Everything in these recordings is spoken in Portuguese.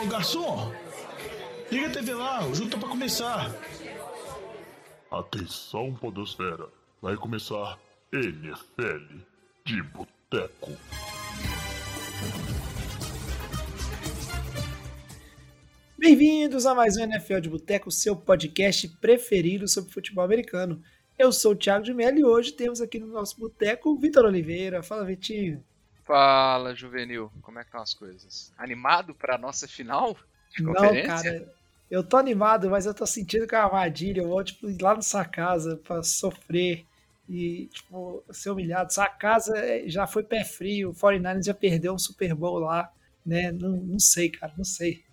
Ô, garçom, liga a TV lá, o jogo tá pra começar. Atenção, Podosfera, vai começar NFL de Boteco. Bem-vindos a mais um NFL de Boteco, seu podcast preferido sobre futebol americano. Eu sou o Thiago de Mello e hoje temos aqui no nosso boteco o Vitor Oliveira. Fala, Vitinho. Fala, Juvenil. Como é que estão as coisas? Animado para a nossa final de Não, conferência? cara, eu tô animado, mas eu tô sentindo que é uma armadilha. Eu vou, tipo, ir lá na sua casa pra sofrer e, tipo, ser humilhado. Sua casa é, já foi pé frio, o 49ers já perdeu um Super Bowl lá, né? Não, não sei, cara, não sei.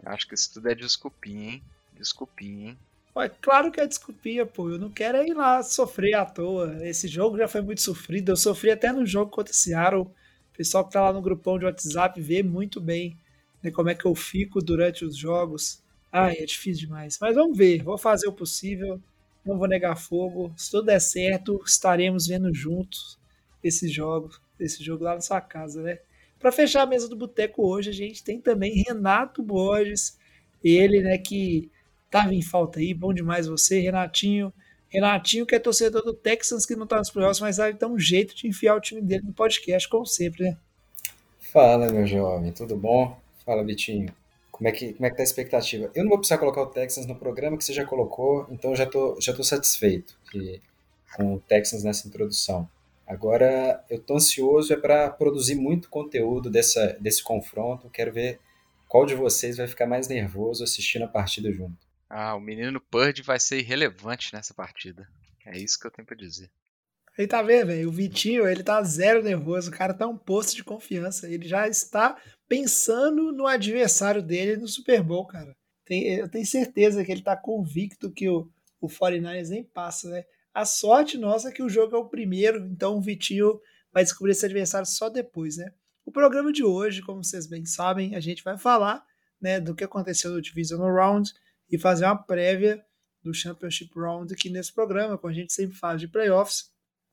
Eu acho que isso tudo é desculpinha, hein? Desculpinha, hein? Ué, claro que é desculpinha, pô. Eu não quero é ir lá sofrer à toa. Esse jogo já foi muito sofrido. Eu sofri até no jogo contra o Seattle. Pessoal que tá lá no grupão de WhatsApp vê muito bem né, como é que eu fico durante os jogos. Ai, é difícil demais. Mas vamos ver. Vou fazer o possível. Não vou negar fogo. Se tudo der certo, estaremos vendo juntos esse jogo, esse jogo lá na sua casa, né? Para fechar a mesa do boteco hoje, a gente tem também Renato Borges, ele, né, que tava em falta aí, bom demais você, Renatinho. Renatinho, que é torcedor do Texans, que não tá nos playoffs, mas vai dar um jeito de enfiar o time dele no podcast, como sempre, né? Fala, meu jovem, tudo bom? Fala, Vitinho. Como é que, como é que tá a expectativa? Eu não vou precisar colocar o Texans no programa que você já colocou, então já tô, já tô satisfeito que, com o Texans nessa introdução. Agora, eu tô ansioso é para produzir muito conteúdo dessa, desse confronto. Quero ver qual de vocês vai ficar mais nervoso assistindo a partida junto. Ah, o menino Purdy vai ser irrelevante nessa partida. É isso que eu tenho pra dizer. Aí tá vendo, velho? O Vitinho, ele tá zero nervoso. O cara tá um posto de confiança. Ele já está pensando no adversário dele no Super Bowl, cara. Tem- eu tenho certeza que ele tá convicto que o, o 49ers nem passa, né? A sorte nossa é que o jogo é o primeiro, então o Vitinho vai descobrir esse adversário só depois, né? O programa de hoje, como vocês bem sabem, a gente vai falar né, do que aconteceu no Divisional Round e fazer uma prévia do Championship Round aqui nesse programa, como a gente sempre faz de playoffs.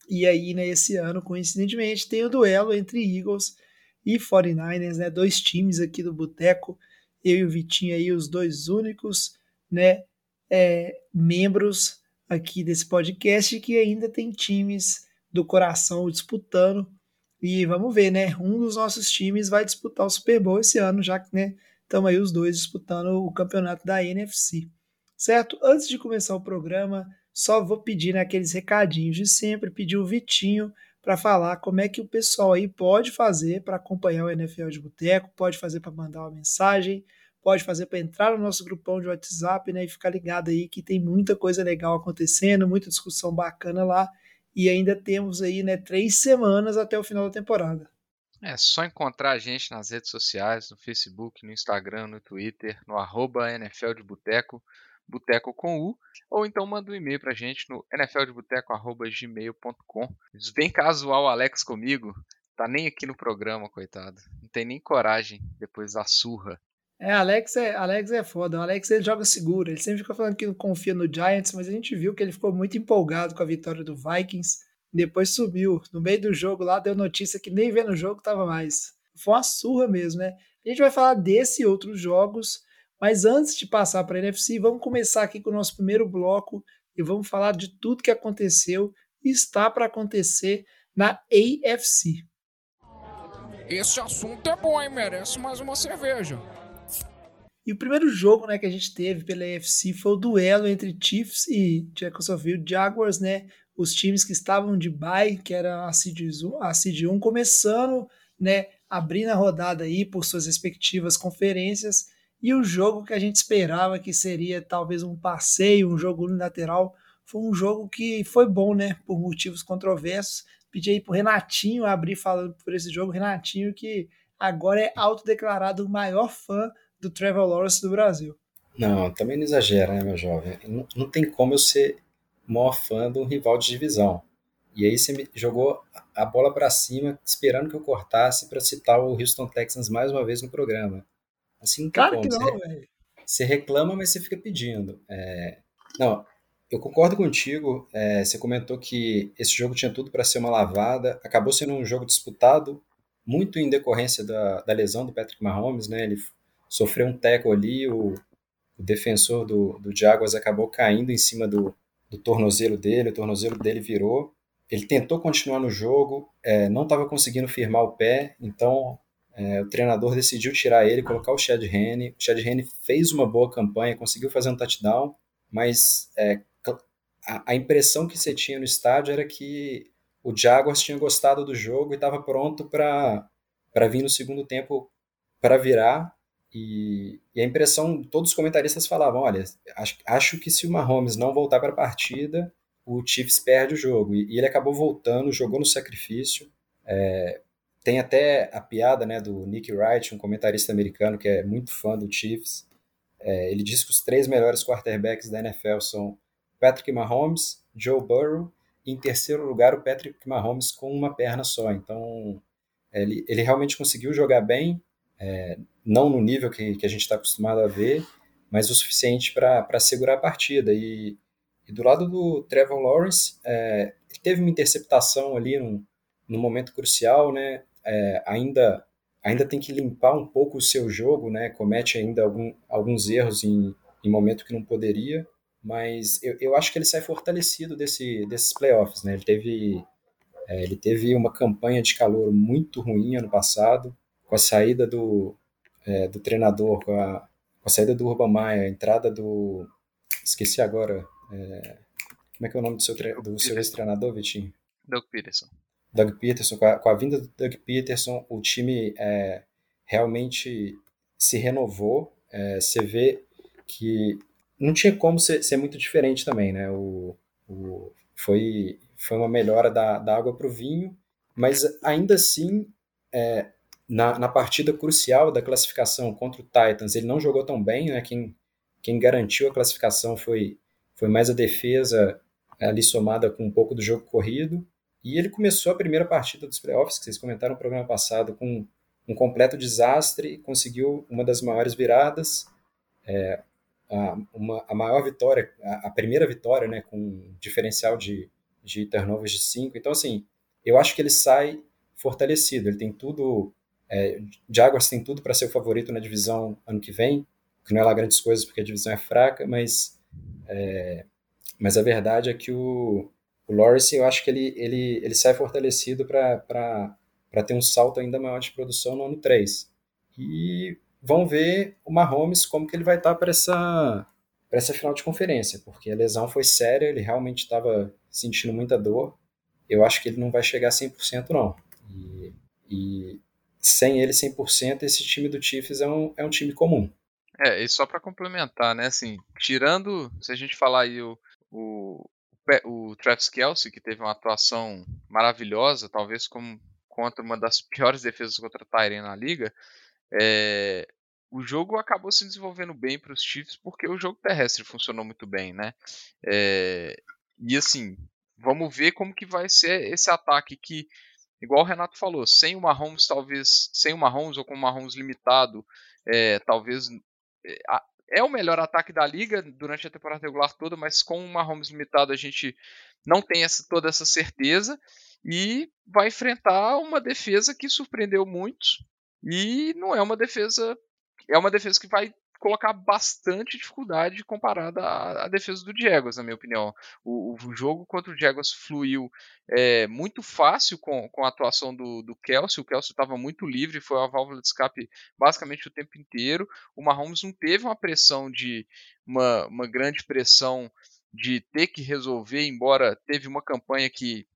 E aí, né, esse ano, coincidentemente, tem o duelo entre Eagles e 49ers, né? Dois times aqui do Boteco. Eu e o Vitinho aí, os dois únicos, né? é, membros aqui desse podcast que ainda tem times do coração disputando. E vamos ver, né? Um dos nossos times vai disputar o Super Bowl esse ano, já que, né? Estamos aí os dois disputando o campeonato da NFC. Certo? Antes de começar o programa, só vou pedir né, aqueles recadinhos de sempre, pedir o Vitinho para falar como é que o pessoal aí pode fazer para acompanhar o NFL de Boteco, pode fazer para mandar uma mensagem, pode fazer para entrar no nosso grupão de WhatsApp né, e ficar ligado aí que tem muita coisa legal acontecendo, muita discussão bacana lá. E ainda temos aí né, três semanas até o final da temporada. É só encontrar a gente nas redes sociais, no Facebook, no Instagram, no Twitter, no arroba NFL de Boteco, Boteco com U, ou então manda um e-mail pra gente no nfldeboteco.gmail.com. Bem casual Alex comigo, tá nem aqui no programa, coitado. Não tem nem coragem depois da surra. É, Alex é, Alex é foda. O Alex ele joga seguro. Ele sempre fica falando que não confia no Giants, mas a gente viu que ele ficou muito empolgado com a vitória do Vikings. Depois subiu. No meio do jogo lá, deu notícia que nem vendo o jogo tava mais. Foi uma surra mesmo, né? A gente vai falar desse e outros jogos, mas antes de passar para a NFC, vamos começar aqui com o nosso primeiro bloco e vamos falar de tudo que aconteceu e está para acontecer na AFC. Esse assunto é bom, hein? Merece mais uma cerveja. E o primeiro jogo né, que a gente teve pela AFC foi o duelo entre Chiefs e Jacksonville Jaguars, né? Os times que estavam de bye, que era a Seed 1, a Seed 1 começando, né? Abrindo a rodada aí por suas respectivas conferências. E o jogo que a gente esperava que seria talvez um passeio, um jogo unilateral, foi um jogo que foi bom, né? Por motivos controversos. Pedi aí pro Renatinho abrir falando por esse jogo. Renatinho que agora é autodeclarado o maior fã do Trevor Lawrence do Brasil. Não, também não exagera, né, meu jovem? Não, não tem como eu ser maior fã de um rival de divisão. E aí você me jogou a bola para cima, esperando que eu cortasse para citar o Houston Texans mais uma vez no programa. Assim Claro que não, velho. Você reclama, mas você fica pedindo. É, Não, eu concordo contigo. é, Você comentou que esse jogo tinha tudo para ser uma lavada. Acabou sendo um jogo disputado, muito em decorrência da, da lesão do Patrick Mahomes, né? Ele sofreu um tackle ali, o, o defensor do, do Jaguars acabou caindo em cima do, do tornozelo dele, o tornozelo dele virou. Ele tentou continuar no jogo, é, não estava conseguindo firmar o pé, então é, o treinador decidiu tirar ele, colocar o Chad Henne. O Chad Henne fez uma boa campanha, conseguiu fazer um touchdown, mas é, a, a, impressão que você tinha no estádio era que o Jaguars tinha gostado do jogo e estava pronto para vir no segundo tempo para virar. E, e, a impressão, todos os comentaristas falavam: olha, acho, acho que se o Mahomes não voltar para a partida, o Chiefs perde o jogo. E, e, ele acabou voltando, jogou no sacrifício. É, tem até a piada né, do Nick Wright, um comentarista americano que é muito fã do Chiefs. É, ele diz que os três melhores quarterbacks da NFL são Patrick Mahomes, Joe Burrow e, em terceiro lugar, o Patrick Mahomes com uma perna só. Então, ele, ele realmente conseguiu jogar bem. É, não no nível que, que a gente está acostumado a ver, mas o suficiente para segurar a partida. E, e, do lado do Trevor Lawrence, é, teve uma interceptação ali num momento crucial, né? É, ainda ainda tem que limpar um pouco o seu jogo, né? Comete ainda algum, alguns erros em, em momento que não poderia, mas eu, eu acho que ele sai fortalecido desse, desses playoffs, né? Ele teve é, ele teve uma campanha de calor muito ruim ano passado, com a saída do, é, do treinador, com a, com a, saída do Urban Maia, a entrada do. Esqueci agora. É, como é que é o nome do seu, do seu ex-treinador, Vitinho? Doug Peterson. Doug Peterson, com a, com a vinda do Doug Peterson, o time é, realmente se renovou. É, você vê que não tinha como ser, ser muito diferente também, né? O, o, foi, foi uma melhora da, da água para o vinho, mas ainda assim é, na, na partida crucial da classificação contra o Titans, ele não jogou tão bem, né? Quem, quem garantiu a classificação foi, foi mais a defesa ali somada com um pouco do jogo corrido. E ele começou a primeira partida dos playoffs, que vocês comentaram no programa passado, com um completo desastre, conseguiu uma das maiores viradas, é, a, uma, a maior vitória, a, a, primeira vitória, né, com diferencial de, de turnovers de 5. Então, assim, eu acho que ele sai fortalecido, ele tem tudo é, Jaguars tem tudo para ser o favorito na divisão ano que vem, que não é lá grandes coisas porque a divisão é fraca, mas, é, mas a verdade é que o, o Lawrence, eu acho que ele, ele, ele sai fortalecido para ter um salto ainda maior de produção no ano 3. E vão ver o Mahomes como que ele vai estar tá para essa, essa final de conferência, porque a lesão foi séria, ele realmente estava sentindo muita dor. Eu acho que ele não vai chegar a 100% não. E, e sem ele 100%, esse time do Chiefs é um, é um time comum. É, e só para complementar, né, assim, tirando, se a gente falar aí o, o, o Travis Kelsey, que teve uma atuação maravilhosa, talvez como contra uma das piores defesas contra a Tyrene na liga, é, o jogo acabou se desenvolvendo bem para os Chiefs porque o jogo terrestre funcionou muito bem, né? É, e assim, vamos ver como que vai ser esse ataque que igual o Renato falou, sem o Mahomes, talvez, sem o Mahomes ou com o Mahomes limitado, é, talvez é, é o melhor ataque da liga durante a temporada regular toda, mas com o Mahomes limitado a gente não tem essa, toda essa certeza e vai enfrentar uma defesa que surpreendeu muitos e não é uma defesa é uma defesa que vai colocar bastante dificuldade comparada à, defesa do Jaguars, na minha opinião. O, o, jogo contra o Jaguars fluiu é, muito fácil com, com a atuação do, do Kelsey. O Kelsey estava muito livre, foi a válvula de escape basicamente o tempo inteiro. O Mahomes não teve uma pressão de uma, uma grande pressão de ter que resolver, embora teve uma campanha que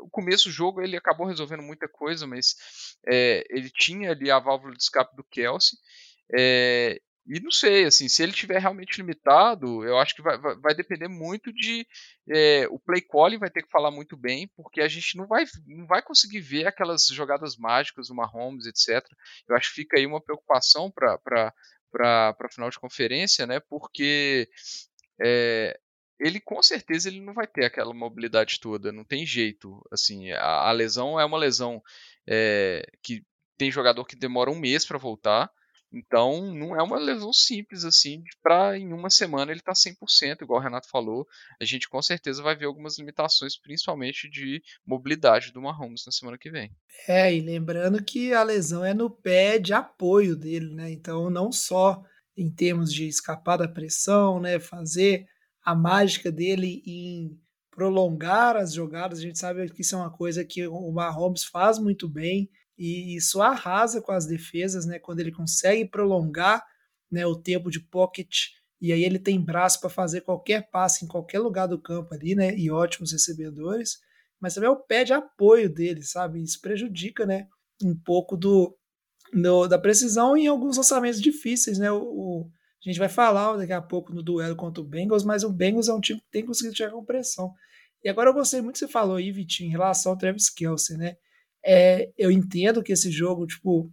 o começo do jogo ele acabou resolvendo muita coisa, mas é, ele tinha ali a válvula de escape do Kelsey. É, e não sei, assim, se ele tiver realmente limitado, eu acho que vai, vai, vai depender muito de. É, o play calling vai ter que falar muito bem, porque a gente não vai, não vai conseguir ver aquelas jogadas mágicas do Mahomes, etc. Eu acho que fica aí uma preocupação para a final de conferência, né? Porque é, ele com certeza ele não vai ter aquela mobilidade toda, não tem jeito. Assim, a, a lesão é uma lesão é, que tem jogador que demora um mês para voltar Então, não é uma lesão simples assim, para em uma semana ele tá 100%, igual o Renato falou. A gente com certeza vai ver algumas limitações, principalmente de mobilidade do Mahomes na semana que vem. É, e lembrando que a lesão é no pé de apoio dele, né? Então, não só em termos de escapar da pressão, né, fazer a mágica dele em prolongar as jogadas, a gente sabe que isso é uma coisa que o Mahomes faz muito bem e isso arrasa com as defesas, né? Quando ele consegue prolongar né, o tempo de pocket e aí ele tem braço para fazer qualquer passe em qualquer lugar do campo ali, né? E ótimos recebedores, mas também é o pé de apoio dele, sabe? Isso prejudica, né? Um pouco do, do da precisão em alguns lançamentos difíceis, né? O, o, a gente vai falar daqui a pouco no duelo contra o Bengals, mas o Bengals é um time que tem conseguido chegar com pressão. E agora eu gostei muito que você falou aí, Vitinho, em relação ao Travis Kelsey, né? É, eu entendo que esse jogo, tipo,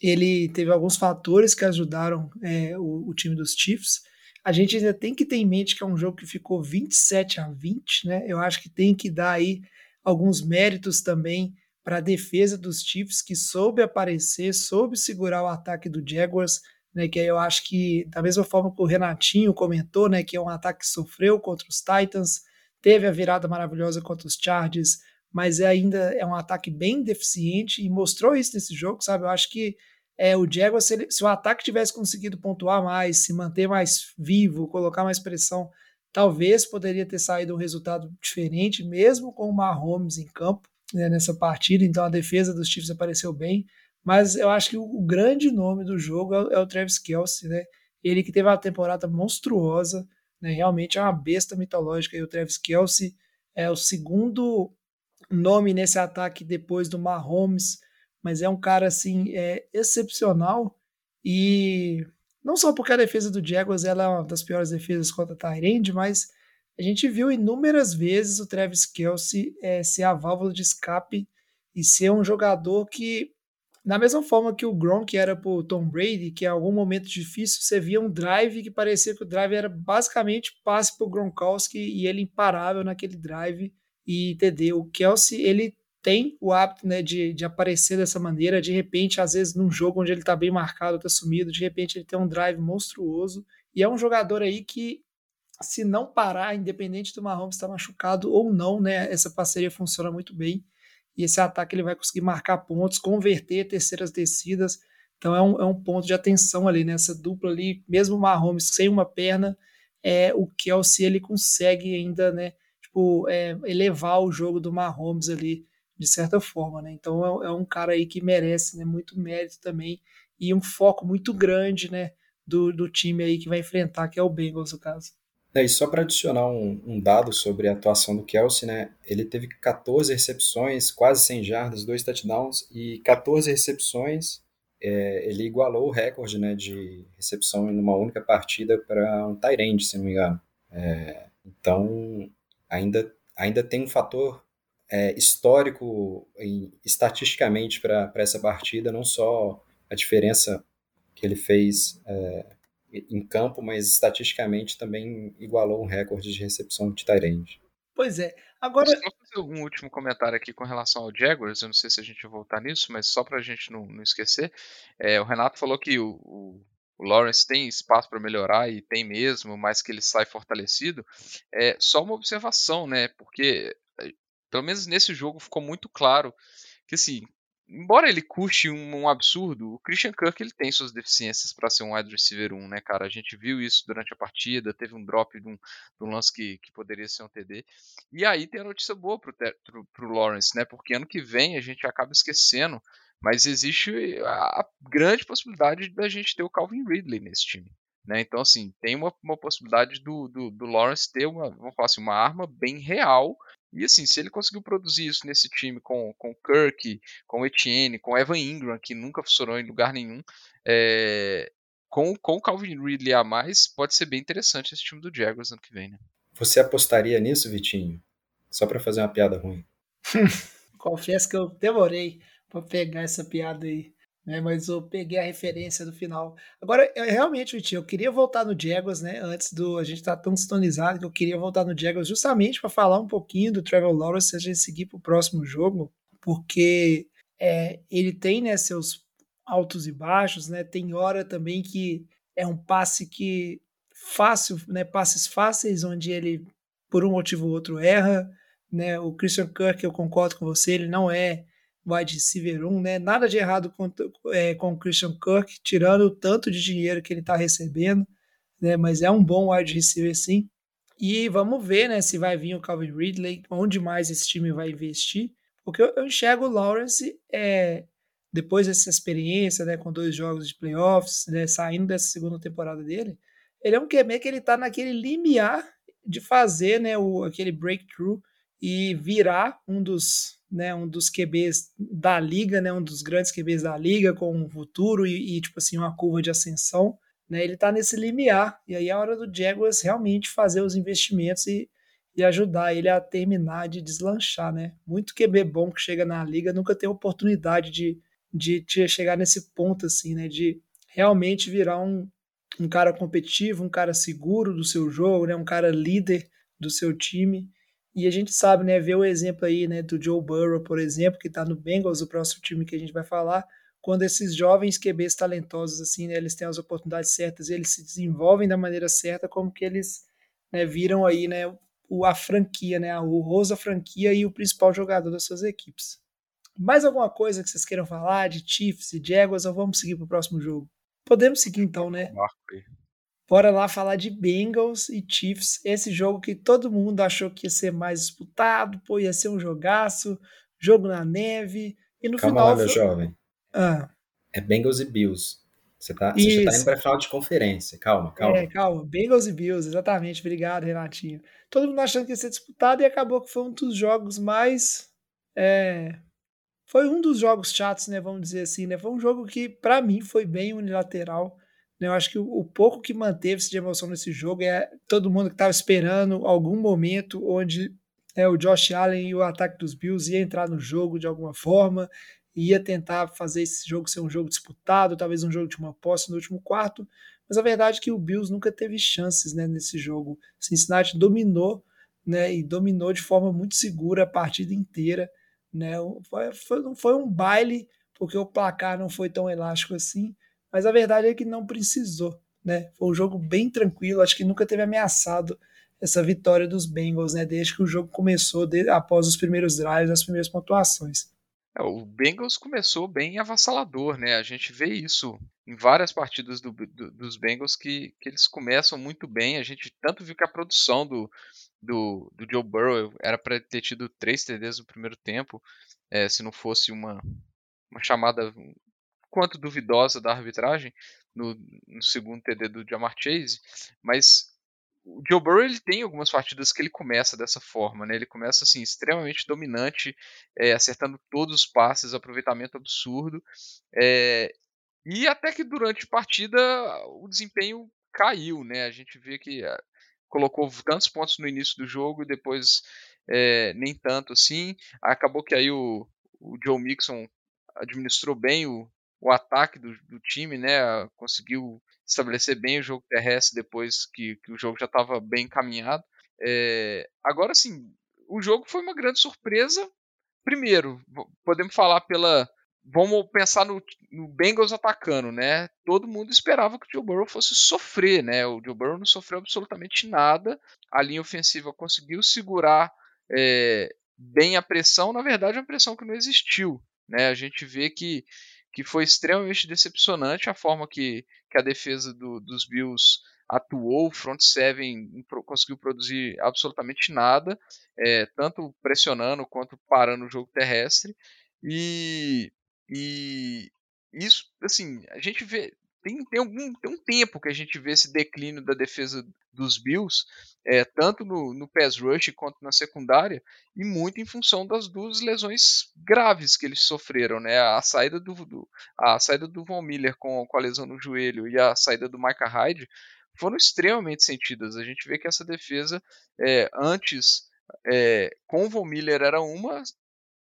ele teve alguns fatores que ajudaram é, o, o, time dos Chiefs. A gente ainda tem que ter em mente que é um jogo que ficou 27 a 20, né? Eu acho que tem que dar aí alguns méritos também para a defesa dos Chiefs, que soube aparecer, soube segurar o ataque do Jaguars, né? Que eu acho que, da mesma forma que o Renatinho comentou, né? Que é um ataque que sofreu contra os Titans, teve a virada maravilhosa contra os Chargers, mas é ainda é um ataque bem deficiente e mostrou isso nesse jogo, sabe? Eu acho que é, o Jaguars, se, ele, se o ataque tivesse conseguido pontuar mais, se manter mais vivo, colocar mais pressão, talvez poderia ter saído um resultado diferente, mesmo com o Mahomes em campo né, nessa partida. Então a defesa dos Chiefs apareceu bem, mas eu acho que o, o grande nome do jogo é, é, o Travis Kelsey, né? Ele que teve uma temporada monstruosa, né? Realmente é uma besta mitológica. E o Travis Kelsey é o segundo nome nesse ataque depois do Mahomes, mas é um cara assim é, excepcional e não só porque a defesa do Jaguars ela é uma das piores defesas contra Tyrande, mas a gente viu inúmeras vezes o Travis Kelsey é, ser a válvula de escape e ser um jogador que, da mesma forma que o Gronk era pro Tom Brady, que em algum momento difícil você via um drive que parecia que o drive era basicamente passe pro Gronkowski e ele imparável naquele drive e entender o Kelsey, ele tem o hábito né, de, de aparecer dessa maneira, de repente, às vezes num jogo onde ele está bem marcado, está sumido, de repente ele tem um drive monstruoso, e é um jogador aí que, se não parar, independente do Mahomes estar machucado ou não, né, essa parceria funciona muito bem, e esse ataque ele vai conseguir marcar pontos, converter terceiras descidas, então é um, é um ponto de atenção ali, nessa dupla ali, mesmo o Mahomes sem uma perna, é, o Kelsey ele consegue ainda, né, tipo, é, elevar o jogo do Mahomes ali, de certa forma, né? Então é, é, um cara aí que merece né, muito mérito também e um foco muito grande, né, do, do time aí que vai enfrentar, que é o Bengals, no caso. É, e só para adicionar um, um, dado sobre a atuação do Kelsey, né? Ele teve 14 recepções, quase 100 jardas, dois touchdowns e 14 recepções. É, ele igualou o recorde né, de recepção em uma única partida para um Tyrande, se não me engano. É, então, ainda, ainda tem um fator é, histórico e estatisticamente para essa partida, não só a diferença que ele fez é, em campo, mas estatisticamente também igualou um recorde de recepção de Tyrande. Pois é. Agora. Só fazer algum último comentário aqui com relação ao Jaguars. Eu não sei se a gente vai voltar nisso, mas só para a gente não, não esquecer. É, o Renato falou que o, o, o Lawrence tem espaço para melhorar e tem mesmo, mas que ele sai fortalecido, é só uma observação, né? Porque eh, pelo menos nesse jogo ficou muito claro que assim, embora ele custe um, um, absurdo, o Christian Kirk ele tem suas deficiências para ser um wide receiver 1, né, cara? A gente viu isso durante a partida, teve um drop de um, de um lance que, que poderia ser um TD. E aí tem a notícia boa pro, pro, pro Lawrence, né? Porque ano que vem a gente acaba esquecendo mas existe a grande possibilidade da gente ter o Calvin Ridley nesse time. Né? Então, assim, tem uma, uma possibilidade do, do, do, Lawrence ter uma, vamos falar assim, uma arma bem real. E assim, se ele conseguiu produzir isso nesse time com, com Kirk, com Etienne, com Evan Ingram, que nunca funcionou em lugar nenhum, é, com, com o Calvin Ridley a mais, pode ser bem interessante esse time do Jaguars ano que vem. Né? Você apostaria nisso, Vitinho? Só para fazer uma piada ruim. Confesso que eu demorei para pegar essa piada aí. Né, mas eu peguei a referência do final. Agora, eu, realmente, Vitinho, eu queria voltar no Jaguars, né? Antes do. A gente tá tão sintonizado que eu queria voltar no Jaguars justamente para falar um pouquinho do Trevor Lawrence, se a gente seguir para o próximo jogo, porque é, ele tem né, seus altos e baixos, né? Tem hora também que é um passe que fácil, né? Passes fáceis onde ele por um motivo ou outro erra, né? O Christian Kirk, eu concordo com você, ele não é wide receiver 1, né? Nada de errado com, é, com o Christian Kirk, tirando o tanto de dinheiro que ele está recebendo, né? Mas é um bom wide receiver sim. E vamos ver, né, se vai vir o Calvin Ridley, onde mais esse time vai investir. Porque eu, eu enxergo o Lawrence é, depois dessa experiência, né, com dois jogos de playoffs, né, saindo dessa segunda temporada dele, ele é um QB que ele tá naquele limiar de fazer, né, o, aquele breakthrough e virar um dos, né, um dos QBs da liga, né, um dos grandes QBs da liga com um futuro e, e tipo assim, uma curva de ascensão. Né, ele está nesse limiar, e aí é a hora do Jaguars realmente fazer os investimentos e, e ajudar ele a terminar de deslanchar. Né? Muito QB bom que chega na liga nunca tem oportunidade de, de, de chegar nesse ponto, assim, né? de realmente virar um, um cara competitivo, um cara seguro do seu jogo, né? um cara líder do seu time. E a gente sabe, né, ver o exemplo aí, né, do Joe Burrow, por exemplo, que está no Bengals, o próximo time que a gente vai falar, quando esses jovens QBs talentosos, assim, né, eles têm as oportunidades certas, eles se desenvolvem da maneira certa, como que eles né, viram aí, né, o, a franquia, né, o Rosa franquia e o principal jogador das suas equipes. Mais alguma coisa que vocês queiram falar de Chiefs e Jaguars ou vamos seguir para o próximo jogo? Podemos seguir então, né? Bora lá falar de Bengals e Chiefs, esse jogo que todo mundo achou que ia ser mais disputado, pô, ia ser um jogaço, jogo na neve, e no Calma final... lá, meu foi... jovem. Ah. É Bengals e Bills. Você, tá, você já tá indo pra final de conferência. Calma, calma. É, calma. Bengals e Bills, exatamente. Obrigado, Renatinho. Todo mundo achando que ia ser disputado e acabou que foi um dos jogos mais. É, foi um dos jogos chatos, né? Vamos dizer assim, né? Foi um jogo que, para mim, foi bem unilateral. Eu acho que o, o pouco que manteve-se de emoção nesse jogo é todo mundo que estava esperando algum momento onde é, o Josh Allen e o ataque dos Bills ia entrar no jogo de alguma forma ia tentar fazer esse jogo ser um jogo disputado, talvez um jogo de uma posse no último quarto, mas a verdade é que o Bills nunca teve chances né, nesse jogo. Cincinnati dominou né, e dominou de forma muito segura a partida inteira. Né? Foi, foi, foi um baile, porque o placar não foi tão elástico assim, mas a verdade é que não precisou. Né? Foi um jogo bem tranquilo, acho que nunca teve ameaçado essa vitória dos Bengals, né? desde que o jogo começou, após os primeiros drives, as primeiras pontuações. É, o Bengals começou bem avassalador, né? A gente vê isso em várias partidas do, do, dos Bengals que, que eles começam muito bem. A gente tanto viu que a produção do, do, do Joe Burrow era para ter tido três TDs no primeiro tempo, é, se não fosse uma, uma chamada quanto duvidosa da arbitragem no, no segundo TD do Jamar Chase, mas o Joe Burrow ele tem algumas partidas que ele começa dessa forma, né? Ele começa assim extremamente dominante, é, acertando todos os passes, aproveitamento absurdo, é, e até que durante a partida o desempenho caiu, né? A gente vê que é, colocou tantos pontos no início do jogo e depois é, nem tanto assim. Acabou que aí o, o Joe Mixon administrou bem o, o ataque do, do time, né? Conseguiu estabelecer bem o jogo terrestre depois que, que o jogo já estava bem encaminhado. É, agora sim, o jogo foi uma grande surpresa. Primeiro, podemos falar pela. Vamos pensar no, no, Bengals atacando, né? Todo mundo esperava que o Joe Burrow fosse sofrer, né? O Joe Burrow não sofreu absolutamente nada. A linha ofensiva conseguiu segurar é, bem a pressão. Na verdade, uma pressão que não existiu, né? A gente vê que que foi extremamente decepcionante a forma que, que a defesa do, dos Bills atuou, o front seven conseguiu produzir absolutamente nada, é, tanto pressionando quanto parando o jogo terrestre, e, e isso, assim, a gente vê, tem, tem, algum, tem um tempo que a gente vê esse declínio da defesa dos Bills, é, tanto no, no pass rush quanto na secundária, e muito em função das duas lesões graves que eles sofreram, né? A saída do, do a saída do Von Miller com, com a lesão no joelho e a saída do Micah Hyde foram extremamente sentidas. A gente vê que essa defesa é, antes é, com o Von Miller era uma,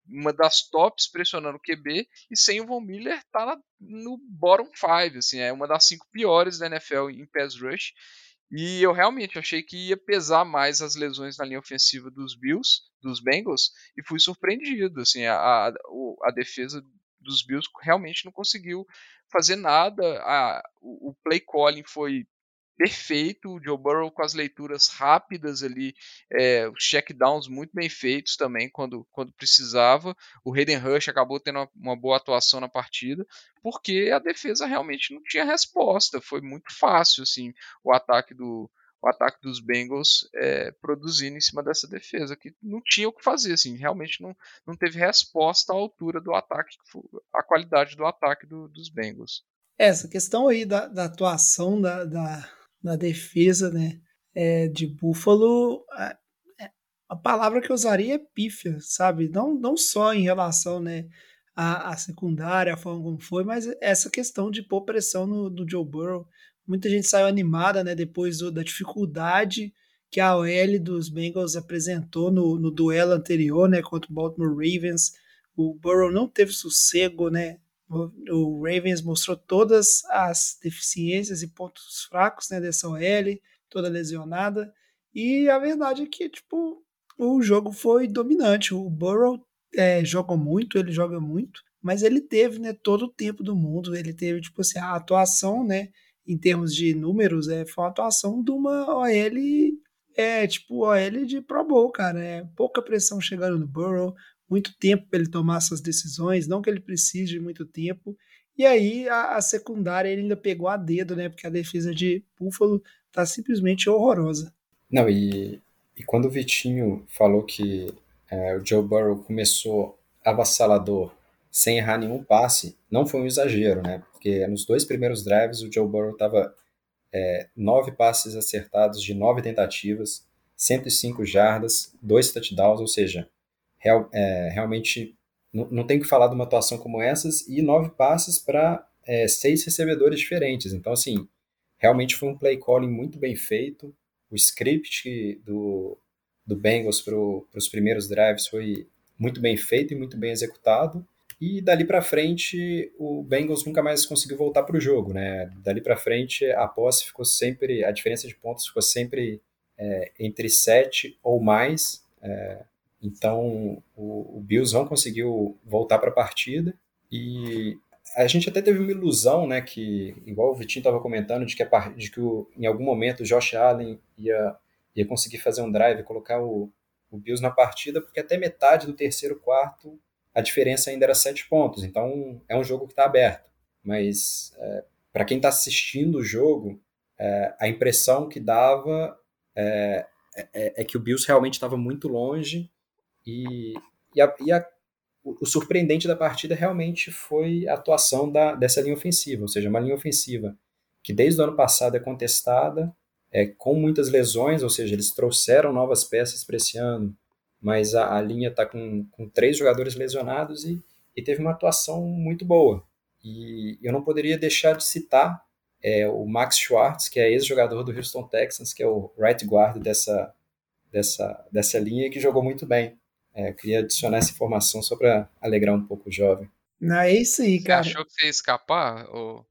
uma das tops pressionando o QB e sem o Von Miller tá no bottom 5, assim, é uma das cinco piores da NFL em pass rush. E eu realmente achei que ia pesar mais as lesões na linha ofensiva dos Bills, dos Bengals, e fui surpreendido, assim, a, a, a defesa dos Bills realmente não conseguiu fazer nada. A, o, o play calling foi perfeito, o Joe Burrow com as leituras rápidas ali, é, os checkdowns muito bem feitos também quando, quando precisava. O Hayden Rush acabou tendo uma, uma, boa atuação na partida, porque a defesa realmente não tinha resposta. Foi muito fácil assim o ataque do o ataque dos Bengals é, produzindo em cima dessa defesa que não tinha o que fazer assim realmente não, não teve resposta à altura do ataque a qualidade do ataque do, dos Bengals essa questão aí da, da atuação da, da, na defesa né, é, de Buffalo, a, é, a, palavra que eu usaria é pífia, sabe? Não, não só em relação né, à, à secundária, a forma como foi, mas essa questão de pôr pressão no, no Joe Burrow. Muita gente saiu animada né, depois do, da dificuldade que a OL dos Bengals apresentou no, no duelo anterior né, contra o Baltimore Ravens. O Burrow não teve sossego, né? O, Ravens mostrou todas as deficiências e pontos fracos né, dessa OL, toda lesionada. E a verdade é que, tipo, o jogo foi dominante. O Burrow é, joga muito, ele joga muito, mas ele teve né, todo o tempo do mundo. Ele teve, tipo assim, a atuação, né, em termos de números, é, foi uma atuação de uma OL, é, tipo, OL de Pro Bowl, cara. É, pouca pressão chegando no Burrow, muito tempo para ele tomar suas decisões, não que ele precise de muito tempo. E aí a, a, secundária ele ainda pegou a dedo, né? Porque a defesa de Buffalo tá simplesmente horrorosa. Não, e, e quando o Vitinho falou que é, o Joe Burrow começou avassalador sem errar nenhum passe, não foi um exagero, né? Porque nos dois primeiros drives o Joe Burrow tava é, nove passes acertados de nove tentativas, 105 jardas, dois touchdowns, ou seja, real, é, realmente não, não tem que falar de uma atuação como essas e nove passes para é, seis recebedores diferentes. Então, assim, realmente foi um play calling muito bem feito. O script do, do Bengals para os primeiros drives foi muito bem feito e muito bem executado. E dali para frente, o Bengals nunca mais conseguiu voltar para o jogo, né? Dali para frente, a posse ficou sempre, a diferença de pontos ficou sempre é, entre sete ou mais. É, então, o, o Bills não conseguiu voltar para a partida e a gente até teve uma ilusão, né, que, igual o Vitinho estava comentando, de que, a, de que o, em algum momento o Josh Allen ia, ia conseguir fazer um drive, colocar o, o Bills na partida, porque até metade do terceiro quarto a diferença ainda era sete pontos. Então, é um jogo que está aberto. Mas, é, para quem está assistindo o jogo, é, a impressão que dava é, é, é que o Bills realmente estava muito longe e, e, a, e a, o, surpreendente da partida realmente foi a atuação da, dessa linha ofensiva, ou seja, uma linha ofensiva que desde o ano passado é contestada, é, com muitas lesões, ou seja, eles trouxeram novas peças para esse ano, mas a, a linha está com, com três jogadores lesionados e, e teve uma atuação muito boa. E eu não poderia deixar de citar é, o Max Schwartz, que é ex-jogador do Houston Texans, que é o right guard dessa, dessa, dessa linha, que jogou muito bem. É, queria adicionar essa informação só para alegrar um pouco o jovem. Não, é isso aí, cara. Você achou que você ia escapar, o,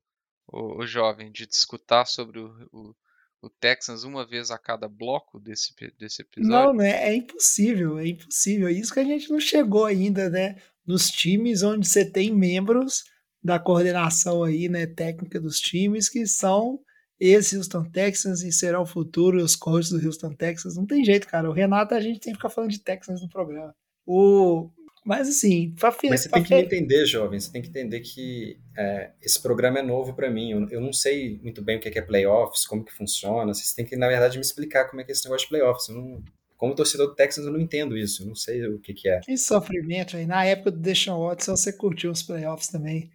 o, o jovem, de discutir sobre o, o, o, Texans uma vez a cada bloco desse, desse episódio? Não, né? É impossível, é impossível. É isso que a gente não chegou ainda, né? Nos times onde você tem membros da coordenação aí, né, técnica dos times que são esse Houston Texans e serão futuros coaches do Houston Texans. Não tem jeito, cara. O Renato, a gente tem que ficar falando de Texans no programa. O... Mas assim, pra Mas você tem que entender, jovem, você tem que entender que é, esse programa é novo para mim. Eu, eu, não sei muito bem o que é, que é playoffs, como que funciona. Vocês têm que, na verdade, me explicar como é que é esse negócio de playoffs. Eu não, como torcedor do Texans, eu não entendo isso. Eu não sei o que, que é. Que sofrimento aí. Na época do Deshaun Watson, você curtiu os playoffs também.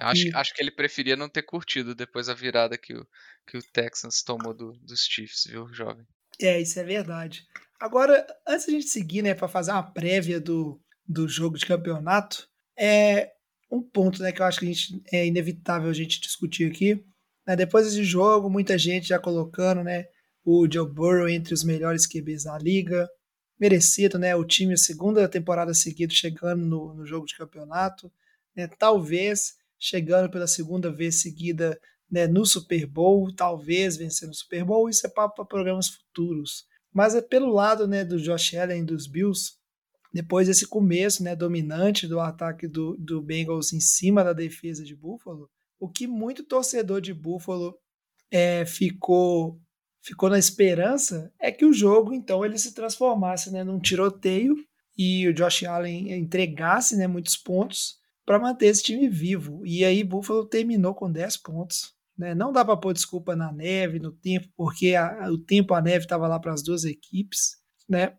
Acho, acho, que ele preferia não ter curtido depois da virada que o, que o Texans tomou do, dos Chiefs, viu, jovem? É, isso é verdade. Agora, antes de a gente seguir, né, para fazer uma prévia do, do jogo de campeonato, é um ponto, né, que eu acho que a gente, é inevitável a gente discutir aqui. Né, depois desse jogo, muita gente já colocando, né, o Joe Burrow entre os melhores QBs da liga, merecido, né, o time a segunda temporada seguida chegando no, no jogo de campeonato, né, talvez chegando pela segunda vez seguida né, no Super Bowl, talvez vencendo o Super Bowl, isso é papo para programas futuros. Mas é pelo lado né, do Josh Allen dos Bills, depois desse começo né, dominante do ataque do, do Bengals em cima da defesa de Buffalo, o que muito torcedor de Buffalo é, ficou ficou na esperança é que o jogo então ele se transformasse né, num tiroteio e o Josh Allen entregasse né, muitos pontos para manter esse time vivo. E aí Buffalo terminou com 10 pontos. Né? Não dá para pôr desculpa na neve, no tempo, porque a, o tempo, a neve estava lá para as duas equipes. Né?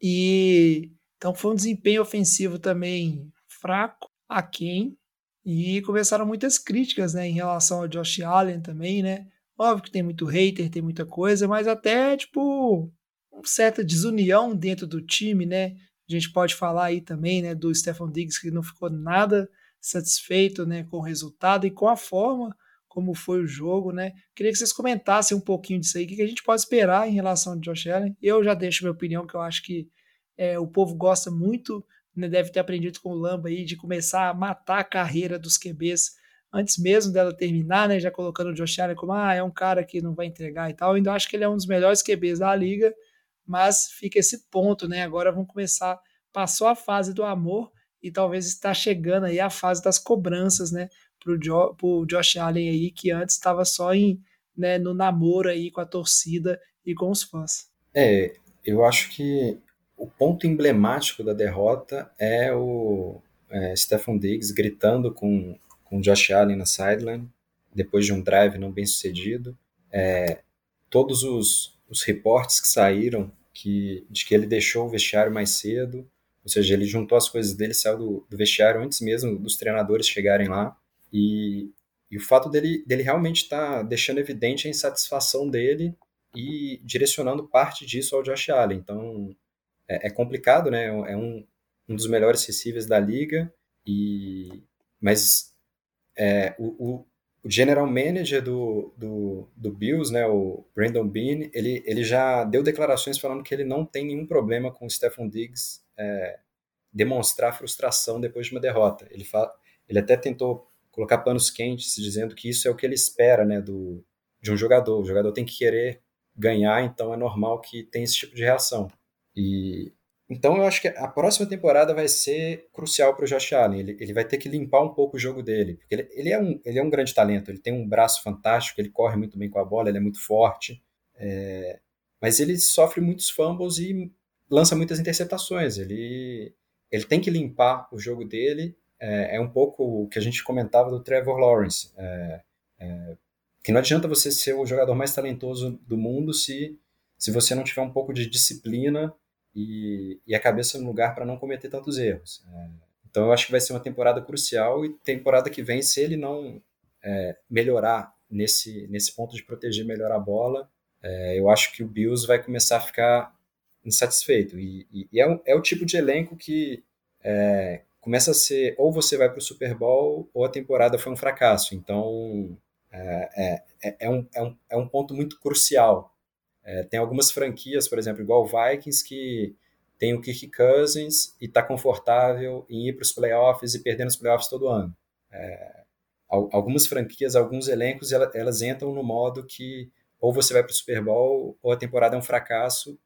E então foi um desempenho ofensivo também fraco, aquém, e começaram muitas críticas né, em relação ao Josh Allen também, né? Óbvio que tem muito hater, tem muita coisa, mas até, tipo, uma certa desunião dentro do time, né? A gente pode falar aí também, né, do Stefan Diggs que não ficou nada satisfeito, né, com o resultado e com a forma como foi o jogo, né? Queria que vocês comentassem um pouquinho disso aí, o que a gente pode esperar em relação ao Josh Allen. Eu já deixo minha opinião, que eu acho que é, o povo gosta muito, né, deve ter aprendido com o Lamba aí, de começar a matar a carreira dos QBs antes mesmo dela terminar, né? Já colocando o Josh Allen como, ah, é um cara que não vai entregar e tal. Eu ainda acho que ele é um dos melhores QBs da liga, mas fica esse ponto, né? Agora vamos começar, passou a fase do amor e talvez está chegando aí a fase das cobranças, né? Pro, jo, pro Josh Allen aí, que antes estava só em, né, no namoro aí com a torcida e com os fãs. É, eu acho que o ponto emblemático da derrota é o é, Stefan Diggs gritando com com Josh Allen na sideline, depois de um drive não bem sucedido. É, todos os, os reportes que saíram que, de que ele deixou o vestiário mais cedo, ou seja, ele juntou as coisas dele, saiu do, do vestiário antes mesmo dos treinadores chegarem lá, e, e o fato dele, dele realmente estar tá deixando evidente a insatisfação dele e direcionando parte disso ao Josh Allen. Então, é, é complicado, né? É um, um dos melhores receivers da liga, e mas é, o, o, general manager do, do, do, Bills, né, o Brandon Bean, ele, ele já deu declarações falando que ele não tem nenhum problema com o Stephon Diggs é, demonstrar frustração depois de uma derrota. Ele, fala, ele até tentou colocar panos quentes, dizendo que isso é o que ele espera né, do, de um jogador. O jogador tem que querer ganhar, então é normal que tenha esse tipo de reação. E então eu acho que a próxima temporada vai ser crucial para o Josh Allen. Ele, ele vai ter que limpar um pouco o jogo dele. Porque ele, ele, é um, ele é um grande talento, ele tem um braço fantástico, ele corre muito bem com a bola, ele é muito forte. É, mas ele sofre muitos fumbles e lança muitas interceptações. Ele, ele tem que limpar o jogo dele. É, é um pouco o que a gente comentava do Trevor Lawrence. É, é que não adianta você ser o jogador mais talentoso do mundo se, se você não tiver um pouco de disciplina e, e a cabeça no lugar para não cometer tantos erros. É, então eu acho que vai ser uma temporada crucial e temporada que vem, se ele não é, melhorar nesse, nesse ponto de proteger melhor a bola, é, eu acho que o Bills vai começar a ficar insatisfeito. E, e, e é, um, é, o tipo de elenco que é, começa a ser ou você vai para o Super Bowl ou a temporada foi um fracasso. Então é, é, é, um, é, um, é um ponto muito crucial é, tem algumas franquias, por exemplo, igual o Vikings, que tem o Kirk Cousins e está confortável em ir para os playoffs e perder nos playoffs todo ano. É, algumas franquias, alguns elencos, elas, elas entram no modo que ou você vai para o Super Bowl ou a temporada é um fracasso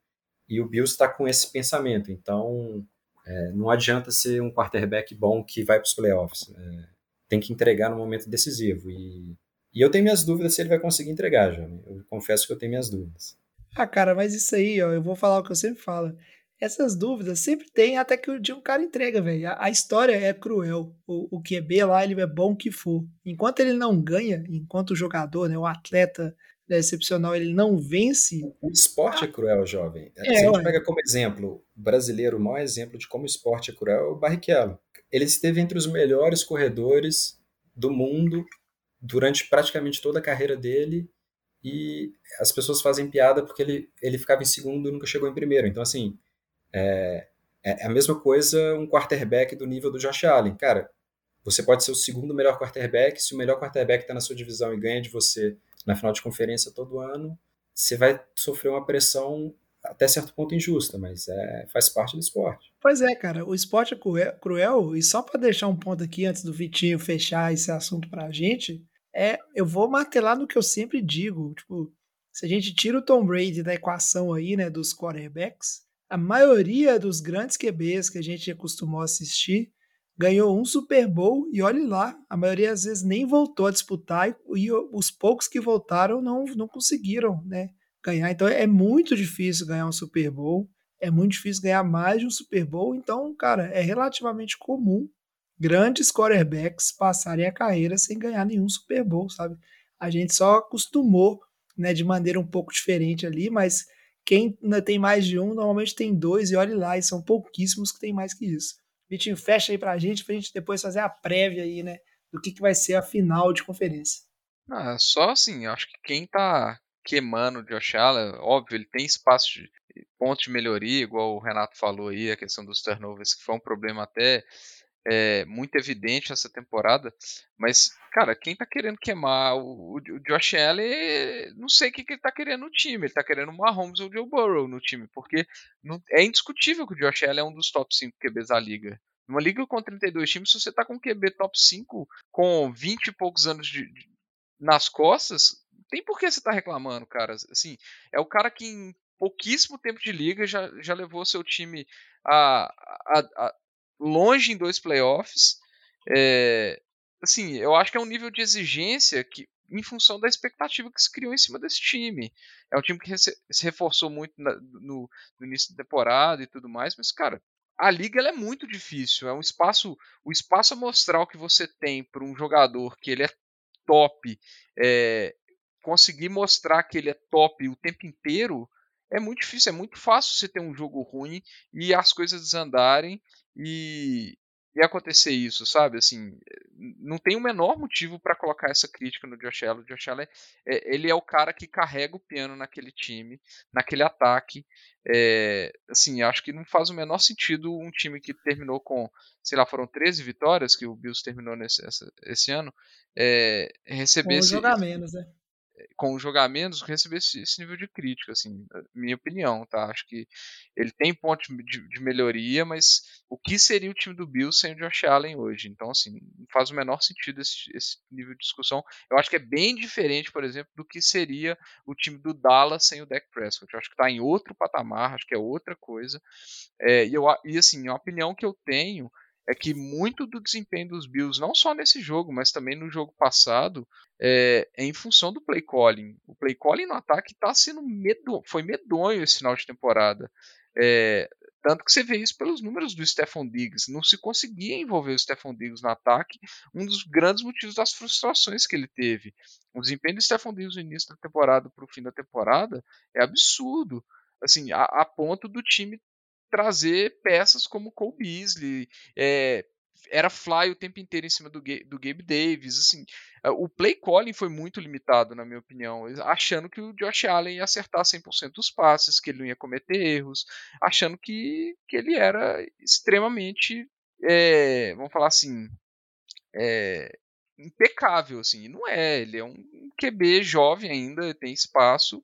e o Bills está com esse pensamento. Então, é, não adianta ser um quarterback bom que vai para os playoffs. É, tem que entregar no momento decisivo. E, e eu tenho minhas dúvidas se ele vai conseguir entregar, já. Eu confesso que eu tenho minhas dúvidas. Ah, cara, mas isso aí, ó, eu vou falar o que eu sempre falo. Essas dúvidas sempre tem até que o dia um cara entrega, velho. A, a, história é cruel. O, o QB lá, ele é bom que for. Enquanto ele não ganha, enquanto o jogador, né, o atleta né, excepcional, ele não vence. O esporte é cruel, jovem. É, Se a gente ué. pega como exemplo brasileiro, o maior exemplo de como o esporte é cruel é o Barrichello. Ele esteve entre os melhores corredores do mundo durante praticamente toda a carreira dele e as pessoas fazem piada porque ele, ele ficava em segundo e nunca chegou em primeiro. Então, assim, é, é a mesma coisa um quarterback do nível do Josh Allen. Cara, você pode ser o segundo melhor quarterback, se o melhor quarterback está na sua divisão e ganha de você na final de conferência todo ano, você vai sofrer uma pressão até certo ponto injusta, mas é, faz parte do esporte. Pois é, cara, o esporte é cruel, cruel e só para deixar um ponto aqui antes do Vitinho fechar esse assunto para a gente, é, eu vou martelar no que eu sempre digo, tipo, se a gente tira o Tom Brady da equação aí, né, dos quarterbacks, a maioria dos grandes QBs que a gente acostumou a assistir ganhou um Super Bowl e olhe lá, a maioria às vezes nem voltou a disputar e, e os poucos que voltaram não, não conseguiram né, ganhar. Então é muito difícil ganhar um Super Bowl, é muito difícil ganhar mais de um Super Bowl. Então, cara, é relativamente comum grandes quarterbacks passarem a carreira sem ganhar nenhum Super Bowl, sabe? A gente só acostumou né, de maneira um pouco diferente ali, mas quem tem mais de um, normalmente tem dois, e olhe lá, e são pouquíssimos que tem mais que isso. Vitinho, fecha aí pra gente, pra gente depois fazer a prévia aí, né? Do que, que vai ser a final de conferência. Ah, só assim, acho que quem tá queimando o Josh Allen, óbvio, ele tem espaço de ponto de melhoria, igual o Renato falou aí, a questão dos turnovers, que foi um problema até é, muito evidente essa temporada. Mas, cara, quem tá querendo queimar o, o, Josh Allen, não sei o que, que ele tá querendo no time. Ele tá querendo o Mahomes ou o Joe Burrow no time, porque não, é indiscutível que o Josh Allen é um dos top 5 QBs da liga. Numa liga com 32 times, se você tá com QB top 5 com 20 e poucos anos de, de, nas costas, tem por que você tá reclamando, cara. Assim, é o cara que em pouquíssimo tempo de liga já, já levou seu time a, a, a longe em dois playoffs. É, assim, eu acho que é um nível de exigência que, em função da expectativa que se criou em cima desse time. É um time que se reforçou muito na, no, no, início da temporada e tudo mais, mas, cara, a liga é muito difícil. É um espaço, o espaço amostral que você tem para um jogador que ele é top, é, conseguir mostrar que ele é top o tempo inteiro é muito difícil, é muito fácil você ter um jogo ruim e as coisas desandarem e, e acontecer isso, sabe? Assim, não tem o menor motivo para colocar essa crítica no Josh Allen. O Josh Allen, é, ele é o cara que carrega o piano naquele time, naquele ataque. É, assim, acho que não faz o menor sentido um time que terminou com, sei lá, foram 13 vitórias que o Bills terminou nesse esse ano, é, receber um esse, menos, né? Com jogamentos receber esse, esse, nível de crítica, assim, minha opinião, tá? Acho que ele tem pontos de, de, melhoria, mas o que seria o time do Bills sem o Josh Allen hoje? Então, assim, faz o menor sentido esse, esse, nível de discussão. Eu acho que é bem diferente, por exemplo, do que seria o time do Dallas sem o Dak Prescott. Eu acho que está em outro patamar, acho que é outra coisa. É, e, eu, e, assim, a opinião que eu tenho é que muito do desempenho dos Bills, não só nesse jogo, mas também no jogo passado, é, é em função do play calling. O play calling no ataque tá sendo medo, foi medonho esse final de temporada. É, tanto que você vê isso pelos números do Stephon Diggs. Não se conseguia envolver o Stephon Diggs no ataque, um dos grandes motivos das frustrações que ele teve. O desempenho do Stephon Diggs no início da temporada para o fim da temporada é absurdo. Assim, a, a ponto do time trazer peças como Cole Beasley, é, era fly o tempo inteiro em cima do, do Gabe Davis, assim, é, o play calling foi muito limitado, na minha opinião, achando que o Josh Allen ia acertar 100% dos passes, que ele não ia cometer erros, achando que, que ele era extremamente, é, vamos falar assim, é, impecável, assim, não é, ele é um QB jovem ainda, tem espaço,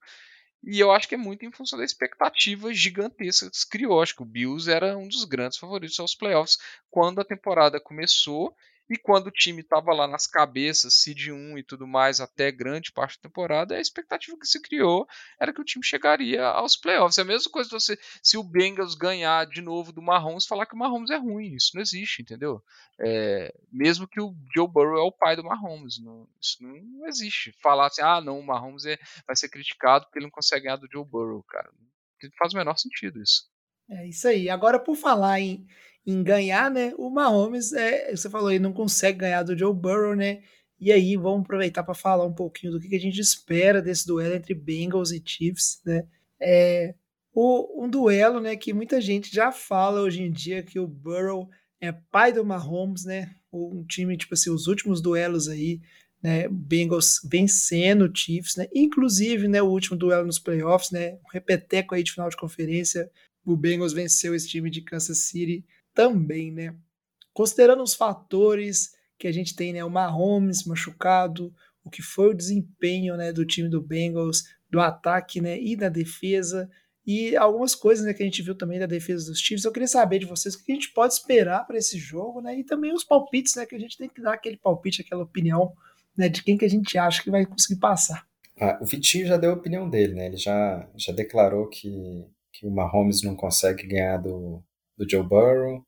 e eu acho que é muito em função da expectativa gigantesca que se criou. Acho que o Bills era um dos grandes favoritos aos playoffs quando a temporada começou e quando o time estava lá nas cabeças, seed 1 e tudo mais, até grande parte da temporada, a expectativa que se criou era que o time chegaria aos playoffs. É a mesma coisa você, se o Bengals ganhar de novo do Mahomes, falar que o Mahomes é ruim. Isso não existe, entendeu? É, mesmo que o Joe Burrow é o pai do Mahomes. Não, isso não existe. Falar assim, ah, não, o Mahomes é, vai ser criticado porque ele não consegue ganhar do Joe Burrow, cara. Não faz o menor sentido isso. É isso aí. Agora, por falar em em ganhar, né? O Mahomes, é, você falou aí, não consegue ganhar do Joe Burrow, né? E aí, vamos aproveitar para falar um pouquinho do que, que a gente espera desse duelo entre Bengals e Chiefs, né? É o, um duelo, né, que muita gente já fala hoje em dia que o Burrow é pai do Mahomes, né? Um time, tipo assim, os últimos duelos aí, né? Bengals vencendo o Chiefs, né? Inclusive, né, o último duelo nos playoffs, né? Um repeteco aí de final de conferência. O Bengals venceu esse time de Kansas City também, né? Considerando os fatores que a gente tem, né? O Mahomes machucado, o que foi o desempenho né, do time do Bengals, do ataque né, e da defesa, e algumas coisas né, que a gente viu também da defesa dos Chiefs. Eu queria saber de vocês o que a gente pode esperar para esse jogo, né? E também os palpites, né? Que a gente tem que dar aquele palpite, aquela opinião né, de quem que a gente acha que vai conseguir passar. Ah, o Vitinho já deu a opinião dele, né? Ele já, já declarou que que o Mahomes não consegue ganhar do, do Joe Burrow,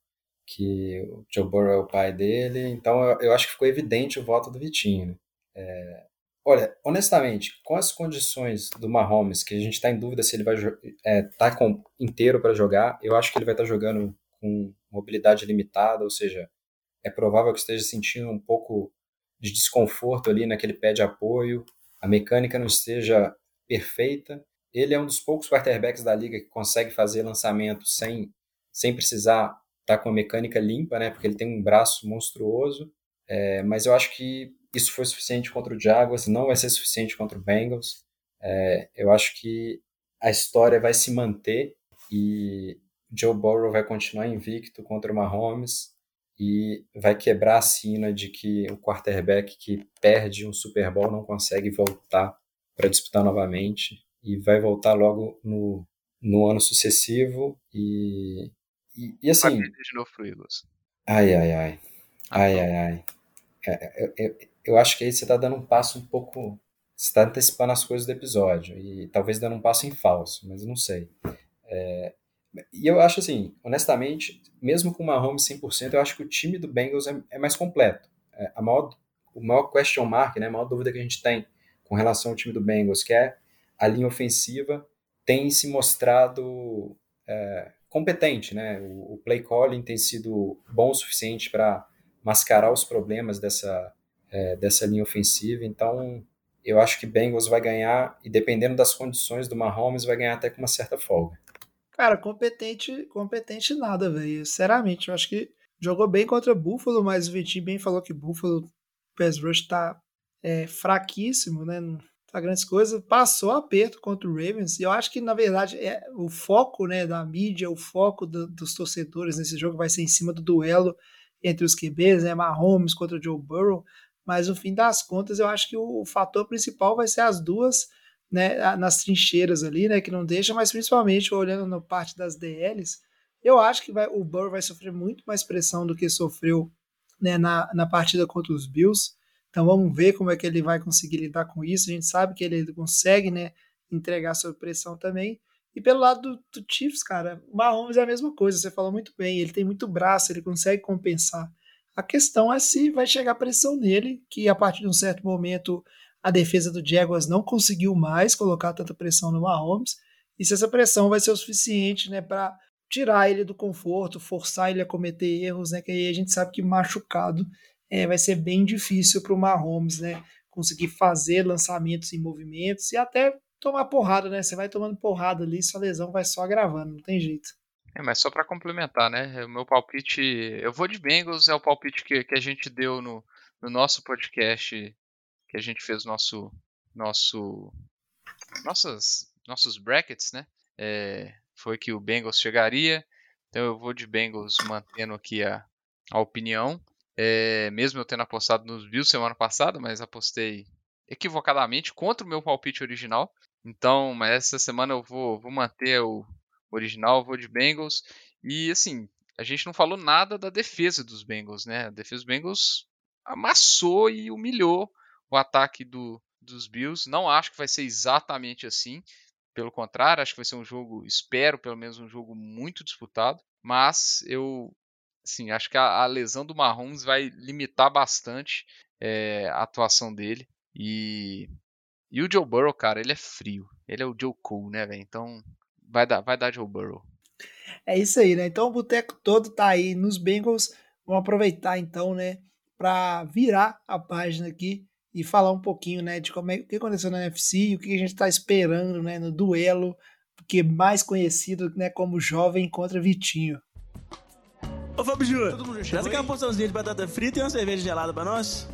que o Joe Burrow é o pai dele. Então eu, eu acho que ficou evidente o voto do Vitinho. Né? É, olha, honestamente, com as condições do Mahomes, que a gente está em dúvida se ele vai estar é, tá inteiro para jogar, eu acho que ele vai estar tá jogando com mobilidade limitada, ou seja, é provável que esteja sentindo um pouco de desconforto ali naquele pé de apoio, a mecânica não esteja perfeita. Ele é um dos poucos quarterbacks da liga que consegue fazer lançamento sem, sem precisar tá com a mecânica limpa, né? Porque ele tem um braço monstruoso. É, mas eu acho que isso foi suficiente contra o Jaguars, não vai ser suficiente contra o Bengals. É, eu acho que a história vai se manter e Joe Burrow vai continuar invicto contra o Mahomes e vai quebrar a sina de que o quarterback que perde um Super Bowl não consegue voltar para disputar novamente e vai voltar logo no, no ano sucessivo e, e, e assim... De novo pro Eagles. Ai, ai, ai. Ai, ai, ai. É, é, é, eu acho que aí você está dando um passo um pouco. Você está antecipando as coisas do episódio e talvez dando um passo em falso, mas não sei. É, e eu acho assim, honestamente, mesmo com o Mahomes 100%, eu acho que o time do Bengals é, é mais completo. É, a maior, o maior question mark, né, a maior dúvida que a gente tem com relação ao time do Bengals, que é a linha ofensiva, tem se mostrado é, competente. Né? O, o play calling tem sido bom o suficiente para mascarar os problemas dessa, é, dessa linha ofensiva. Então, eu acho que Bengals vai ganhar, e dependendo das condições do Mahomes, vai ganhar até com uma certa folga. Cara, competente, competente nada, velho. Sinceramente, eu acho que jogou bem contra Buffalo, mas o Vitinho bem falou que Buffalo, pass rush tá é, fraquíssimo, né? Não tá grandes coisas. Passou aperto contra o Ravens e eu acho que, na verdade, é, o foco né, da mídia, o foco do, dos torcedores nesse jogo vai ser em cima do duelo entre os QBs, né? Mahomes contra o Joe Burrow. Mas no fim das contas, eu acho que o, o fator principal vai ser as duas né, nas trincheiras ali, né, que não deixa, mas principalmente olhando na parte das DLs, eu acho que vai, o Burrow vai sofrer muito mais pressão do que sofreu né, na, na partida contra os Bills. Então vamos ver como é que ele vai conseguir lidar com isso. A gente sabe que ele consegue né, entregar sob pressão também. E pelo lado do, do Chiefs, cara, Mahomes é a mesma coisa, você falou muito bem, ele tem muito braço, ele consegue compensar. A questão é se vai chegar pressão nele, que a partir de um certo momento a defesa do Jaguars não conseguiu mais colocar tanta pressão no Mahomes, e se essa pressão vai ser o suficiente né, para tirar ele do conforto, forçar ele a cometer erros, né, que aí a gente sabe que machucado é, vai ser bem difícil para o Mahomes né, conseguir fazer lançamentos em movimentos e até tomar porrada, né? Você vai tomando porrada ali, sua lesão vai só agravando, não tem jeito. É, mas só para complementar, né? O meu palpite, eu vou de Bengals, é o palpite que, que a gente deu no, no nosso podcast que a gente fez nosso nosso nossas nossos brackets, né? É, foi que o Bengals chegaria. Então eu vou de Bengals mantendo aqui a, a opinião. É, mesmo eu tendo apostado nos Bills semana passada, mas apostei equivocadamente contra o meu palpite original. Então, mas essa semana eu vou, vou manter o original, vou de Bengals. E assim, a gente não falou nada da defesa dos Bengals, né? A defesa dos Bengals amassou e humilhou o ataque do, dos Bills. Não acho que vai ser exatamente assim. Pelo contrário, acho que vai ser um jogo, espero pelo menos um jogo muito disputado. Mas eu, acho que a, a lesão do Mahomes vai limitar bastante é, a atuação dele. E, e o Joe Burrow, cara, ele é frio. Ele é o Joe Cool, né, velho? Então vai dar, vai dar Joe Burrow. É isso aí, né? Então o boteco todo tá aí nos Bengals. Vamos aproveitar então, né, para virar a página aqui e falar um pouquinho, né, de como é, o que aconteceu na NFC e o que a gente está esperando, né, no duelo, que é mais conhecido, né, como Jovem contra Vitinho. Ô Fábio Júnior, traz aqui uma porçãozinha de batata frita e uma cerveja gelada para nós.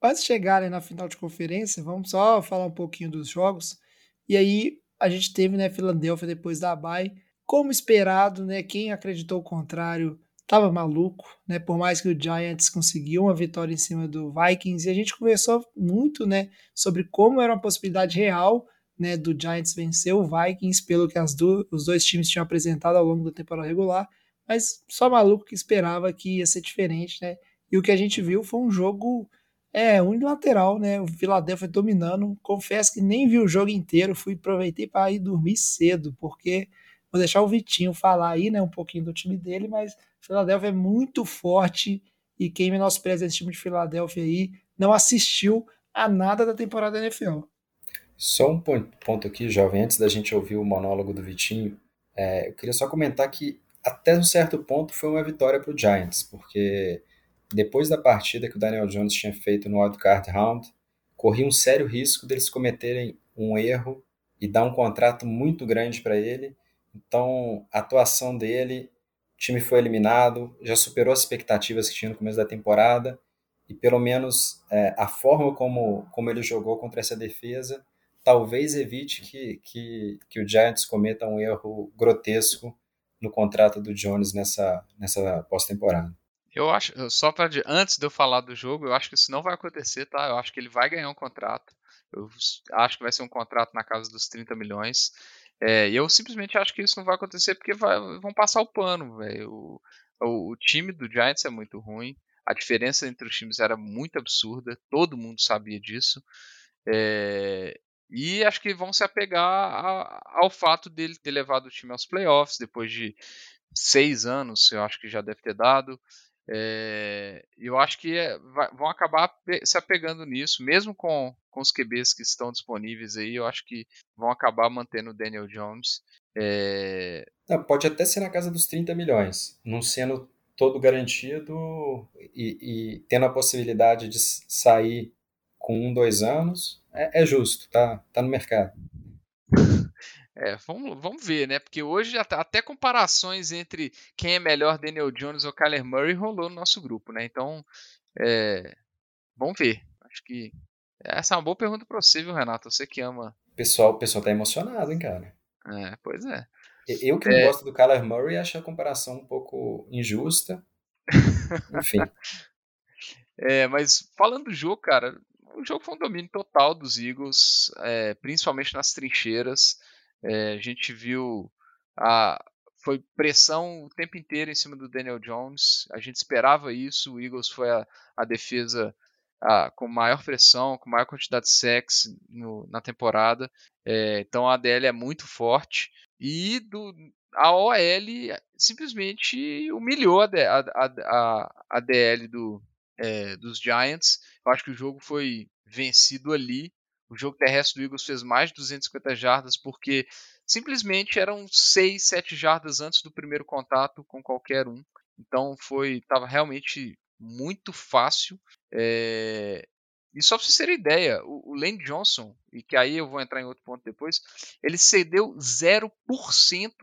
Antes de chegarem na final de conferência, vamos só falar um pouquinho dos jogos. E aí, a gente teve, né, Filadélfia depois da bye. Como esperado, né, quem acreditou o contrário tava maluco, né? Por mais que o Giants conseguiu uma vitória em cima do Vikings, e a gente conversou muito, né, sobre como era uma possibilidade real, né, do Giants vencer o Vikings pelo que do, os dois times tinham apresentado ao longo da temporada regular, mas só maluco que esperava que ia ser diferente, né? E o que a gente viu foi um jogo É, unilateral, né? O Philadelphia dominando. Confesso que nem vi o jogo inteiro, fui aproveitei para ir dormir cedo, porque vou deixar o Vitinho falar aí, né, um pouquinho do time dele, mas o Philadelphia é muito forte e quem menospreza esse time de Philadelphia aí não assistiu a nada da temporada da NFL. Só um ponto aqui, jovem, antes da gente ouvir o monólogo do Vitinho, é, eu queria só comentar que até um certo ponto foi uma vitória para o Giants, porque depois da partida que o Daniel Jones tinha feito no Wildcard Round, corria um sério risco deles cometerem um erro e dar um contrato muito grande para ele. Então, a atuação dele, o time foi eliminado, já superou as expectativas que tinha no começo da temporada, e pelo menos é, a forma como, como ele jogou contra essa defesa talvez evite que, que, que o Giants cometa um erro grotesco no contrato do Jones nessa, nessa pós-temporada. Eu acho, só para antes de eu falar do jogo, eu acho que isso não vai acontecer, tá? Eu acho que ele vai ganhar um contrato. Eu acho que vai ser um contrato na casa dos 30 milhões. É, eu simplesmente acho que isso não vai acontecer porque vai, vão passar o pano, velho. O, o, time do Giants é muito ruim. A diferença entre os times era muito absurda. Todo mundo sabia disso. É, e acho que vão se apegar a, ao fato dele ter levado o time aos playoffs depois de seis anos, eu acho que já deve ter dado. É, eu acho que é, vai, vão acabar se apegando nisso, mesmo com, com os QBs que estão disponíveis aí, eu acho que vão acabar mantendo o Daniel Jones. É... Não, pode até ser na casa dos 30 milhões, não sendo todo garantido e, e tendo a possibilidade de sair com um, dois anos, é, é justo, tá, tá no mercado. É, vamos, vamos ver, né? Porque hoje até, até, comparações entre quem é melhor, Daniel Jones ou Kyler Murray, rolou no nosso grupo, né? Então, é, vamos ver. Acho que essa é uma boa pergunta para você, viu, Renato? Você que ama. O pessoal, o pessoal tá emocionado, hein, cara? É, pois é. Eu que não é... gosto do Kyler Murray acho a comparação um pouco injusta. Enfim. É, mas falando do jogo, cara, o jogo foi um domínio total dos Eagles, é, principalmente nas trincheiras. É, a gente viu a foi pressão o tempo inteiro em cima do Daniel Jones. A gente esperava isso. O Eagles foi a, a defesa a, com maior pressão, com maior quantidade de no, na temporada. É, então a ADL é muito forte. E do, a OL simplesmente humilhou a, a, a, a DL do, é, dos Giants. Eu acho que o jogo foi vencido ali. O jogo terrestre do Eagles fez mais de 250 jardas porque simplesmente eram 6, 7 jardas antes do primeiro contato com qualquer um. Então foi estava realmente muito fácil. É... E só para vocês terem ideia, o, o Lane Johnson, e que aí eu vou entrar em outro ponto depois, ele cedeu 0%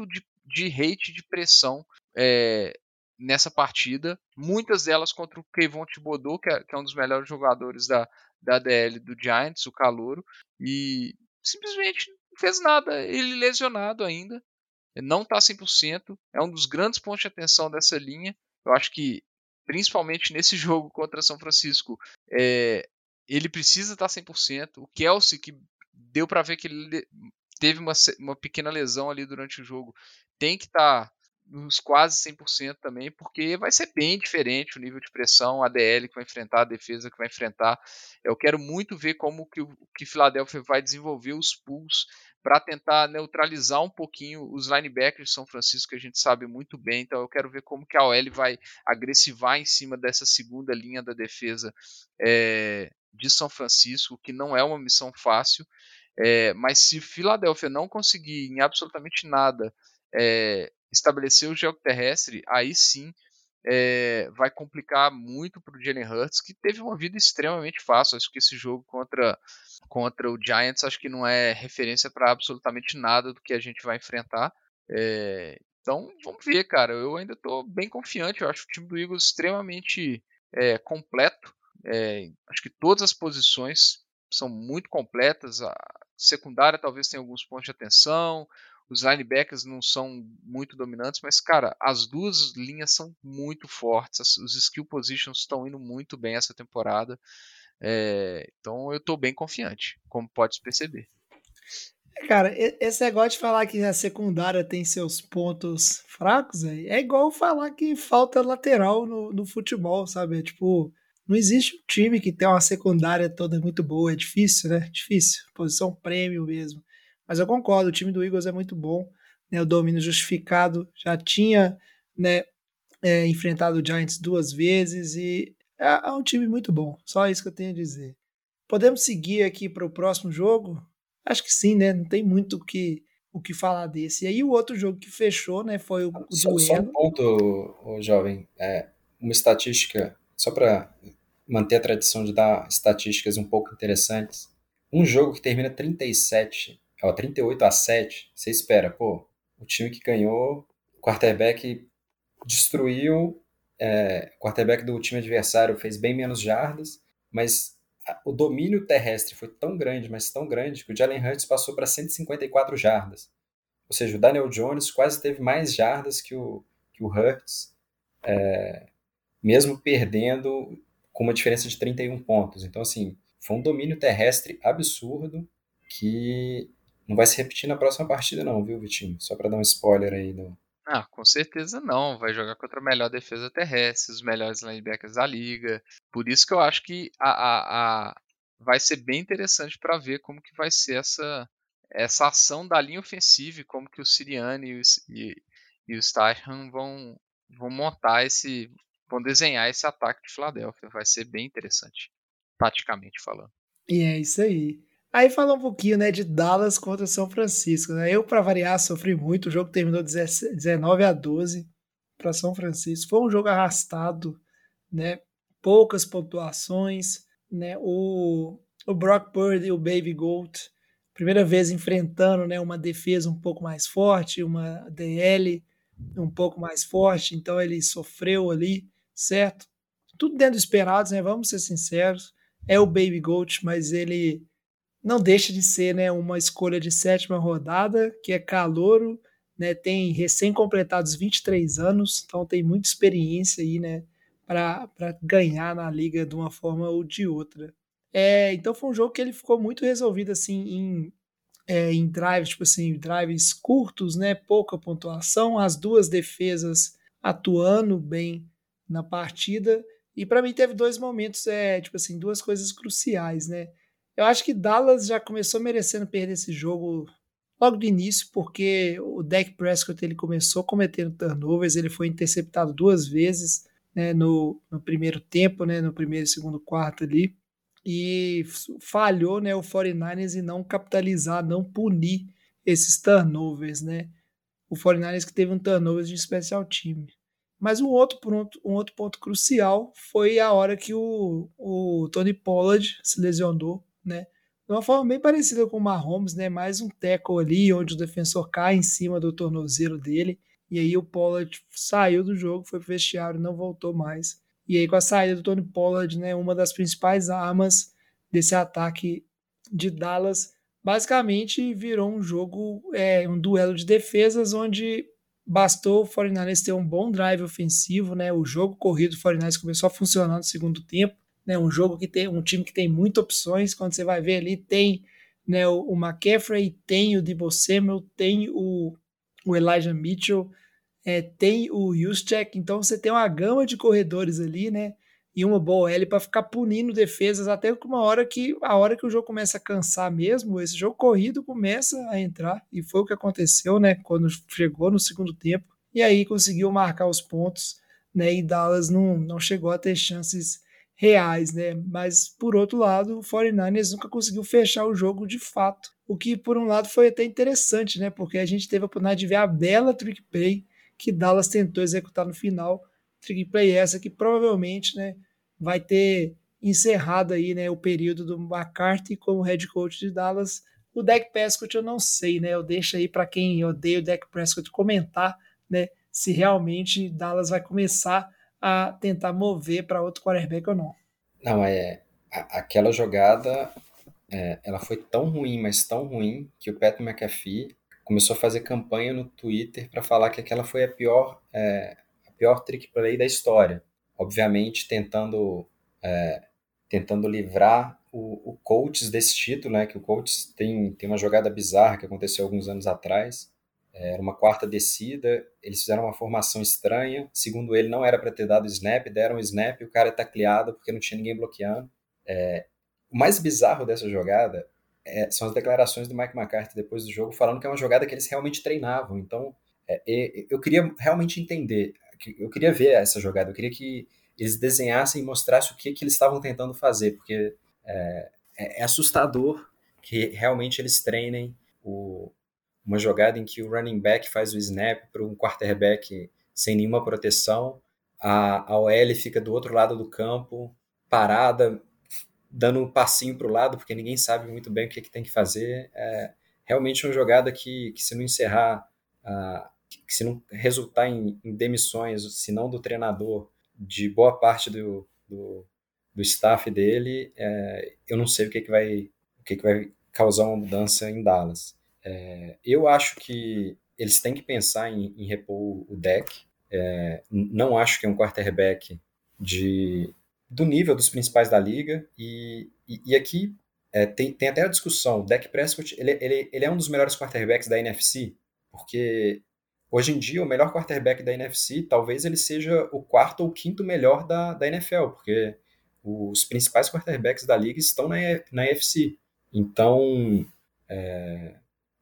de, de rate de pressão é, nessa partida, muitas delas contra o Kevon Thibodeau, que é, que é, um dos melhores jogadores da, da DL do Giants, o calouro, e simplesmente não fez nada, ele lesionado ainda, não está 100%, é um dos grandes pontos de atenção dessa linha, eu acho que principalmente nesse jogo contra São Francisco, é, ele precisa estar tá 100%, o Kelsey, que deu para ver que ele teve uma, uma pequena lesão ali durante o jogo, tem que estar tá nos quase 100% também, porque vai ser bem diferente o nível de pressão, a DL que vai enfrentar, a defesa que vai enfrentar. Eu quero muito ver como que que Philadelphia vai desenvolver os pulls para tentar neutralizar um pouquinho os linebackers de São Francisco, que a gente sabe muito bem. Então eu quero ver como que a OL vai agressivar em cima dessa segunda linha da defesa é, de São Francisco, que não é uma missão fácil. É, mas se Philadelphia não conseguir em absolutamente nada é, estabelecer o jogo terrestre, aí sim é, vai complicar muito para o Jalen Hurts, que teve uma vida extremamente fácil. Acho que esse jogo contra, contra o Giants acho que não é referência para absolutamente nada do que a gente vai enfrentar. É, então vamos ver, cara. Eu ainda estou bem confiante. Eu acho o time do Eagles extremamente é, completo. acho que todas as posições são muito completas. A secundária talvez tenha alguns pontos de atenção. Os linebackers não são muito dominantes, mas, cara, as duas linhas são muito fortes. Os skill positions estão indo muito bem essa temporada. É, então eu estou bem confiante, como pode perceber. Cara, esse negócio de falar que a secundária tem seus pontos fracos é igual falar que falta lateral no, no futebol, sabe? É tipo, Não existe um time que tem uma secundária toda muito boa, é difícil, né? Difícil, posição prêmio mesmo. Mas eu concordo, o time do Eagles é muito bom, né? O domínio justificado já tinha, né? É, enfrentado o Giants duas vezes e é, é um time muito bom. Só isso que eu tenho a dizer. Podemos seguir aqui para o próximo jogo? Acho que sim, né? Não tem muito o que, o que falar desse. E aí o outro jogo que fechou, né, foi o, o só, duelo. Só um ponto, o jovem. É, uma estatística, só para manter a tradição de dar estatísticas um pouco interessantes. Um jogo que termina 37, ó, 38 a 7, você espera, pô, o time que ganhou, o quarterback destruiu, é, o quarterback do time adversário fez bem menos jardas, mas o domínio terrestre foi tão grande, mas tão grande, que o Jalen Hurts passou para 154 jardas. Ou seja, o Daniel Jones quase teve mais jardas que o, que o Hurts, é, mesmo perdendo com uma diferença de 31 pontos. Então, assim, foi um domínio terrestre absurdo que não vai se repetir na próxima partida, não, viu, Vitinho? Só para dar um spoiler aí do, ah, com certeza não. Vai jogar contra a melhor defesa terrestre, os melhores linebackers da liga. Por isso que eu acho que a, a, a vai ser bem interessante para ver como que vai ser essa, essa ação da linha ofensiva e como que o Siriani e o, e, e o Steinhan vão, vão montar esse. vão desenhar esse ataque de Filadélfia. Vai ser bem interessante, taticamente falando. E é isso aí. Aí falar um pouquinho, né, de Dallas contra São Francisco. Né? Eu, para variar, sofri muito. O jogo terminou 19 a 12 para São Francisco. Foi um jogo arrastado, né? Poucas pontuações, né? O, o Brock Purdy e o Baby Gold, primeira vez enfrentando, né, uma defesa um pouco mais forte, uma DL um pouco mais forte. Então ele sofreu ali, certo? Tudo dentro do esperado, né? Vamos ser sinceros. É o Baby Gold, mas ele não deixa de ser né, uma escolha de sétima rodada, que é calouro, né, tem recém-completados 23 anos, então tem muita experiência aí né, para ganhar na liga de uma forma ou de outra. É, então foi um jogo que ele ficou muito resolvido assim em, é, em drives, tipo assim, drives curtos, né, pouca pontuação, as duas defesas atuando bem na partida. E para mim teve dois momentos, é, tipo assim, duas coisas cruciais, né? Eu acho que Dallas já começou merecendo perder esse jogo logo do início, porque o Dak Prescott ele começou cometendo turnovers, ele foi interceptado duas vezes né, no, no primeiro tempo, né, no primeiro e segundo quarto ali, e falhou né, o 49ers em não capitalizar, não punir esses turnovers, né? O 49ers que teve um turnover de especial time. Mas um outro ponto, um outro ponto crucial foi a hora que o, o Tony Pollard se lesionou né? De uma forma bem parecida com o Mahomes, né? Mais um tackle ali, onde o defensor cai em cima do tornozelo dele. E aí o Pollard saiu do jogo, foi pro vestiário, não voltou mais. E aí com a saída do Tony Pollard, né? Uma das principais armas desse ataque de Dallas, basicamente virou um jogo, é, um duelo de defesas onde bastou o 49ers ter um bom drive ofensivo, né? O jogo corrido do 49ers começou a funcionar no segundo tempo né, um jogo que tem um time que tem muitas opções, quando você vai ver ali tem né, o, o McCaffrey, tem o Debo Samuel, tem o, o Elijah Mitchell, é, tem o Juszczyk, então você tem uma gama de corredores ali, né, e uma boa L para ficar punindo defesas até com uma hora que a hora que o jogo começa a cansar mesmo, esse jogo corrido começa a entrar e foi o que aconteceu, né, quando chegou no segundo tempo e aí conseguiu marcar os pontos, né, e Dallas não, não chegou a ter chances reais, né? Mas por outro lado, o 49ers nunca conseguiu fechar o jogo de fato. O que por um lado foi até interessante, né? Porque a gente teve a oportunidade de ver a bela trick play que Dallas tentou executar no final. Trick play essa que provavelmente, né, vai ter encerrado aí, né, o período do McCarthy como head coach de Dallas. O Dak Prescott eu não sei, né? Eu deixo aí para quem odeia o Dak Prescott comentar, né, se realmente Dallas vai começar a tentar mover para outro quarterback ou não. Não, é. Aquela jogada é, ela foi tão ruim, mas tão ruim, que o Pat McAfee começou a fazer campanha no Twitter para falar que aquela foi a pior, é, a pior trick play da história. Obviamente, tentando, é, tentando livrar o, o Colts desse título, né? Que o Colts tem, tem uma jogada bizarra que aconteceu alguns anos atrás. Era uma quarta descida, eles fizeram uma formação estranha. Segundo ele, não era para ter dado snap, deram snap e o cara é tacleado porque não tinha ninguém bloqueando. É, o mais bizarro dessa jogada é, são as declarações do Mike McCarthy depois do jogo, falando que é uma jogada que eles realmente treinavam. Então, é, eu queria realmente entender, eu queria ver essa jogada, eu queria que eles desenhassem e mostrassem o que, que eles estavam tentando fazer, porque é, é, é assustador que realmente eles treinem o, uma jogada em que o running back faz o snap para um quarterback sem nenhuma proteção, a, a OL fica do outro lado do campo, parada, dando um passinho para o lado, porque ninguém sabe muito bem o que, que tem que fazer. É realmente uma jogada que, que se não encerrar, uh, que se não resultar em, em, demissões, se não do treinador, de boa parte do, do, do staff dele, é, eu não sei o que, que vai o que, que vai causar uma mudança em Dallas. É, eu acho que eles têm que pensar em, em repor o deck. É, não acho que é um quarterback de, do nível dos principais da liga. E, e, e aqui é, tem, tem até a discussão. O Dak Prescott ele, ele, ele é um dos melhores quarterbacks da NFC, porque hoje em dia o melhor quarterback da NFC talvez ele seja o quarto ou quinto melhor da, da NFL, porque os principais quarterbacks da liga estão na, na NFC. Então, é,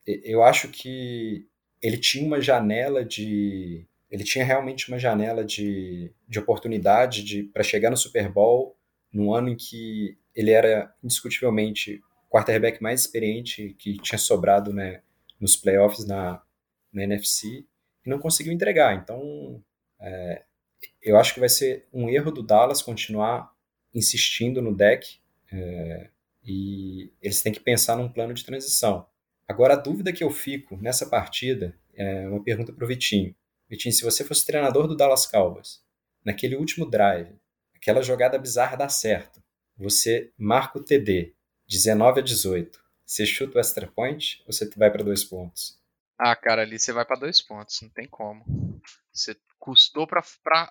eu acho que ele tinha uma janela de ele tinha realmente uma janela de, de oportunidade de para chegar no Super Bowl num ano em que ele era indiscutivelmente o quarterback mais experiente que tinha sobrado né, nos playoffs na, na NFC e não conseguiu entregar. Então, é, eu acho que vai ser um erro do Dallas continuar insistindo no deck é, e eles têm que pensar num plano de transição. Agora, a dúvida que eu fico nessa partida é uma pergunta para o Vitinho. Vitinho, se você fosse treinador do Dallas Cowboys, naquele último drive, aquela jogada bizarra dá certo, você marca o TD, 19 a 18, você chuta o extra point ou você vai para dois pontos? Ah, cara, ali você vai para dois pontos, não tem como. Você custou para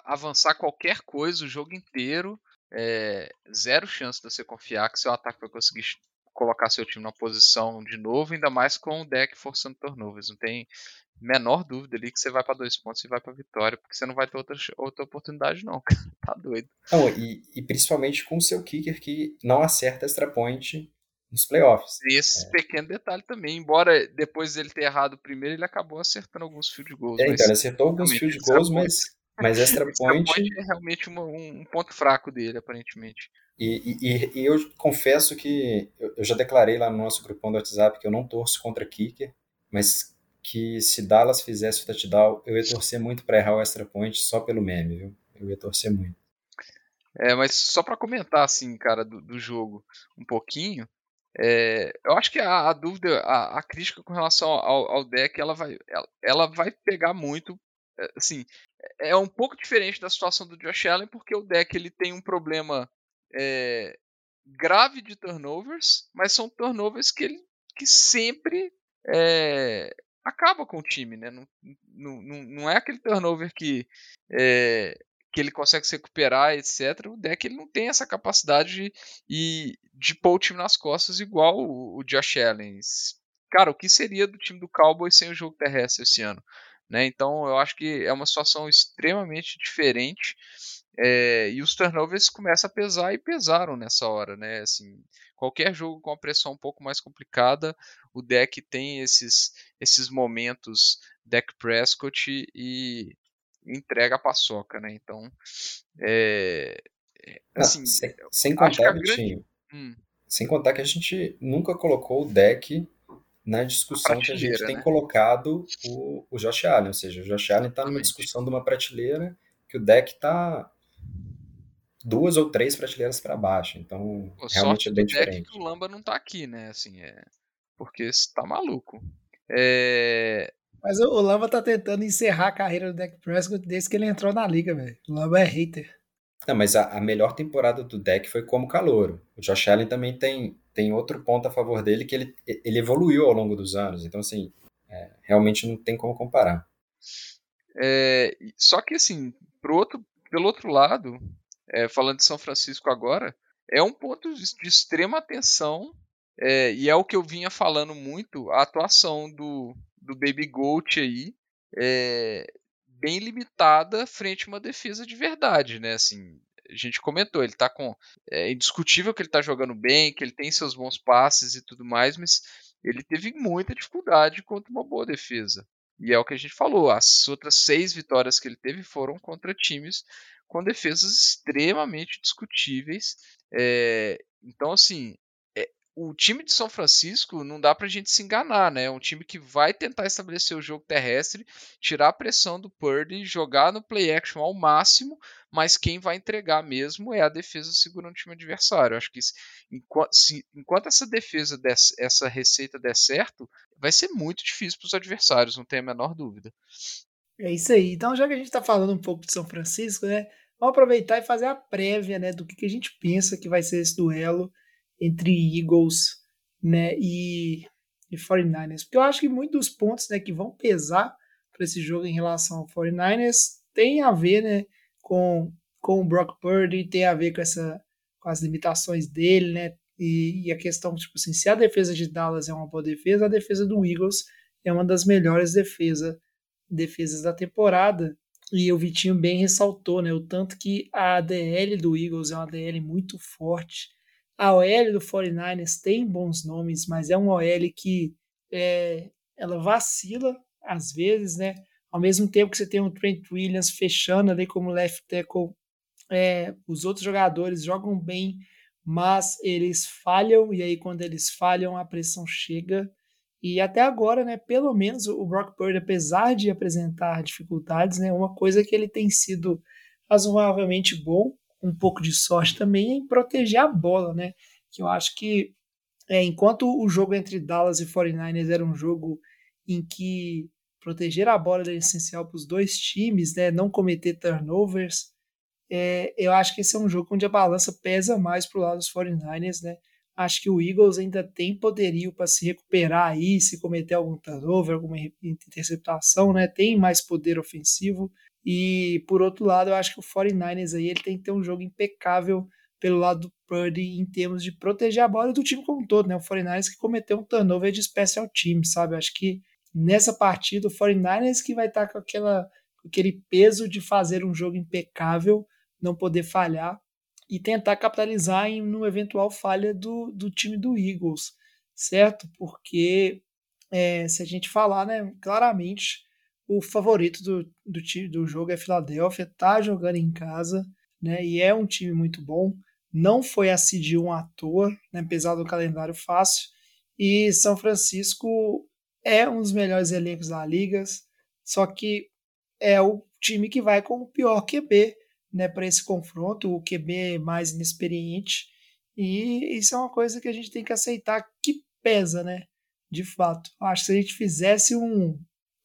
avançar qualquer coisa o jogo inteiro, é, zero chance de você confiar que seu ataque vai conseguir colocar seu time na posição de novo, ainda mais com o deck forçando turnovers. Não tem menor dúvida ali que você vai para dois pontos e vai para vitória, porque você não vai ter outra, outra oportunidade, não, Tá doido. Não, e, e, principalmente com o seu kicker que não acerta extra point nos playoffs. E esse é. pequeno detalhe também, embora depois dele ter errado o primeiro, ele acabou acertando alguns field goals. É, então, ele acertou alguns field goals, mas, mas extra point... extra point é realmente uma, um, ponto fraco dele, aparentemente. E, e, e, eu confesso que eu já declarei lá no nosso grupão do WhatsApp que eu não torço contra kicker, mas que se Dallas fizesse o touchdown, eu ia torcer muito para errar o extra point só pelo meme, viu? Eu ia torcer muito. É, mas só para comentar assim, cara, do, do jogo um pouquinho, é, eu acho que a, a dúvida, a, a, crítica com relação ao, ao deck, ela vai, ela, ela vai pegar muito, assim, é um pouco diferente da situação do Josh Allen, porque o deck ele tem um problema é, grave de turnovers, mas são turnovers que ele que sempre é, acaba com o time, né? Não, não, não é aquele turnover que, é, que ele consegue se recuperar, etc. O deck ele não tem essa capacidade de, de pôr o time nas costas igual o, o Josh Allen. Cara, o que seria do time do Cowboys sem o jogo terrestre esse ano? Né? Então eu acho que é uma situação extremamente diferente é, e os turnovers começam a pesar e pesaram nessa hora, né? Assim, qualquer jogo com a pressão um pouco mais complicada, o deck tem esses, esses momentos deck Prescott e entrega a paçoca, né? Então, é, assim, sem, sem contar, grande... hum. sem contar que a gente nunca colocou o deck na discussão que a gente tem né? colocado o, o Josh Allen, ou seja, o Josh Allen está numa discussão de uma prateleira que o deck está duas ou três prateleiras para baixo. Então, Pô, realmente é bem diferente. que o Lamba não tá aqui, né? Assim, é... Porque está maluco. É... Mas o Lamba tá tentando encerrar a carreira do Deck Prescott desde que ele entrou na liga, velho. O Lamba é hater. Não, mas a, a, melhor temporada do deck foi como calouro. O Josh Allen também tem, tem outro ponto a favor dele que ele, ele evoluiu ao longo dos anos. Então, assim, é, realmente não tem como comparar. É, só que, assim, pro outro, pelo outro lado, é, falando de São Francisco agora, é um ponto de, extrema atenção é, e é o que eu vinha falando muito, a atuação do, do Baby Goat aí é bem limitada frente a uma defesa de verdade, né? Assim, a gente comentou, ele tá com. É indiscutível que ele tá jogando bem, que ele tem seus bons passes e tudo mais, mas ele teve muita dificuldade contra uma boa defesa. E é o que a gente falou, as outras seis vitórias que ele teve foram contra times com defesas extremamente discutíveis. É, então, assim, o time de São Francisco não dá pra gente se enganar, né? É um time que vai tentar estabelecer o jogo terrestre, tirar a pressão do Purdy, jogar no play action ao máximo, mas quem vai entregar mesmo é a defesa segurando o time adversário. Acho que enquanto, se, enquanto essa defesa, des, essa receita der certo, vai ser muito difícil para os adversários, não tem a menor dúvida. É isso aí. Então, já que a gente está falando um pouco de São Francisco, né? Vamos aproveitar e fazer a prévia, né, do que, que a gente pensa que vai ser esse duelo entre Eagles né, e, e 49ers. Porque eu acho que muitos dos pontos né, que vão pesar para esse jogo em relação ao 49ers tem a ver né, com, com o Brock Purdy, tem a ver com, essa, com as limitações dele, né? E, e, a questão, tipo assim, se a defesa de Dallas é uma boa defesa, a defesa do Eagles é uma das melhores defesa, defesas da temporada. E o Vitinho bem ressaltou, né? O tanto que a DL do Eagles é uma DL muito forte. A OL do 49ers tem bons nomes, mas é uma OL que é, ela vacila às vezes, né? Ao mesmo tempo que você tem o Trent Williams fechando ali como left tackle, é, os outros jogadores jogam bem, mas eles falham, e aí quando eles falham, a pressão chega. E até agora, né, pelo menos o Brock Purdy, apesar de apresentar dificuldades, né, uma coisa que ele tem sido razoavelmente bom um pouco de sorte também em proteger a bola, né? Que eu acho que é, enquanto o jogo entre Dallas e 49ers era um jogo em que proteger a bola era essencial para os dois times, né? Não cometer turnovers. É, eu acho que esse é um jogo onde a balança pesa mais para o lado dos 49ers, né? Acho que o Eagles ainda tem poderio para se recuperar aí, se cometer algum turnover, alguma interceptação, né? Tem mais poder ofensivo. E por outro lado, eu acho que o 49ers aí ele tem que ter um jogo impecável pelo lado do Purdy em termos de proteger a bola do time como um todo, né? O 49ers que cometeu um turnover de special team, sabe? Eu acho que nessa partida o 49ers que vai estar com aquela com aquele peso de fazer um jogo impecável, não poder falhar e tentar capitalizar em uma eventual falha do, do time do Eagles, certo? Porque é, se a gente falar, né, claramente o favorito do, do, time, do jogo é Filadélfia, tá jogando em casa, né? E é um time muito bom. Não foi a seed 1 à toa, né, apesar do calendário fácil. E São Francisco é um dos melhores elencos da liga, só que é o time que vai com o pior QB né, para esse confronto, o QB mais inexperiente. E isso é uma coisa que a gente tem que aceitar que pesa, né? De fato. Acho que se a gente fizesse um,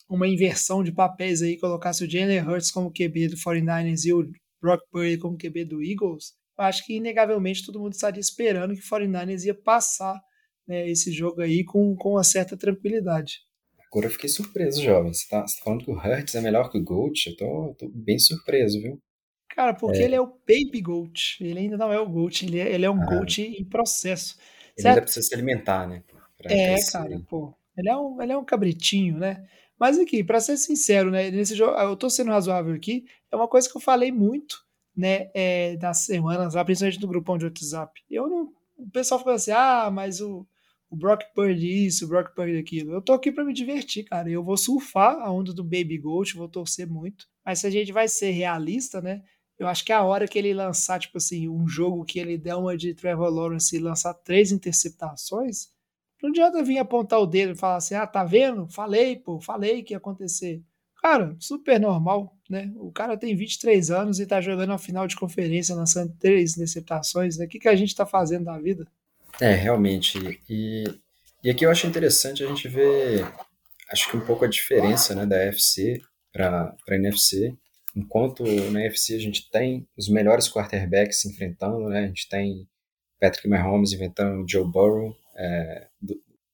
uma inversão de papéis aí, colocasse o Jalen Hurts como QB do 49ers e o Brock Purdy como QB do Eagles, eu acho que inegavelmente todo mundo estaria esperando que o 49ers ia passar né, esse jogo aí com, com uma certa tranquilidade. Agora eu fiquei surpreso, jovem. Você tá, você tá falando que o Hurts é melhor que o Gold? Eu tô, tô bem surpreso, viu? Cara, porque é. ele é o Baby Goat. Ele ainda não é o Goat, ele é, ele é um ah. Goat em processo. Ele certo? ainda precisa se alimentar, né? é, cara, pô. Ele é, um, ele é um cabritinho, né? Mas aqui, para ser sincero, né, nesse jogo, eu tô sendo razoável aqui, é uma coisa que eu falei muito, né, é, nas semanas, lá, principalmente no grupão de WhatsApp. Eu não, o pessoal fala assim, ah, mas o, o Brock Purdy isso, o Brock Purdy aquilo. Eu tô aqui para me divertir, cara. Eu vou surfar a onda do Baby Gold, vou torcer muito. Mas se a gente vai ser realista, né, eu acho que é a hora que ele lançar, tipo assim, um jogo que ele der uma de Trevor Lawrence e lançar três interceptações, não adianta vir apontar o dedo e falar assim: ah, tá vendo? Falei, pô, falei que ia acontecer. Cara, super normal, né? O cara tem 23 anos e tá jogando a final de conferência, lançando três interceptações, né? O que, que a gente tá fazendo da vida? É, realmente. E, e aqui eu acho interessante a gente ver, acho que um pouco a diferença né, da FC para a NFC. Enquanto na NFC a gente tem os melhores quarterbacks se enfrentando, né? A gente tem Patrick Mahomes inventando Joe Burrow, é,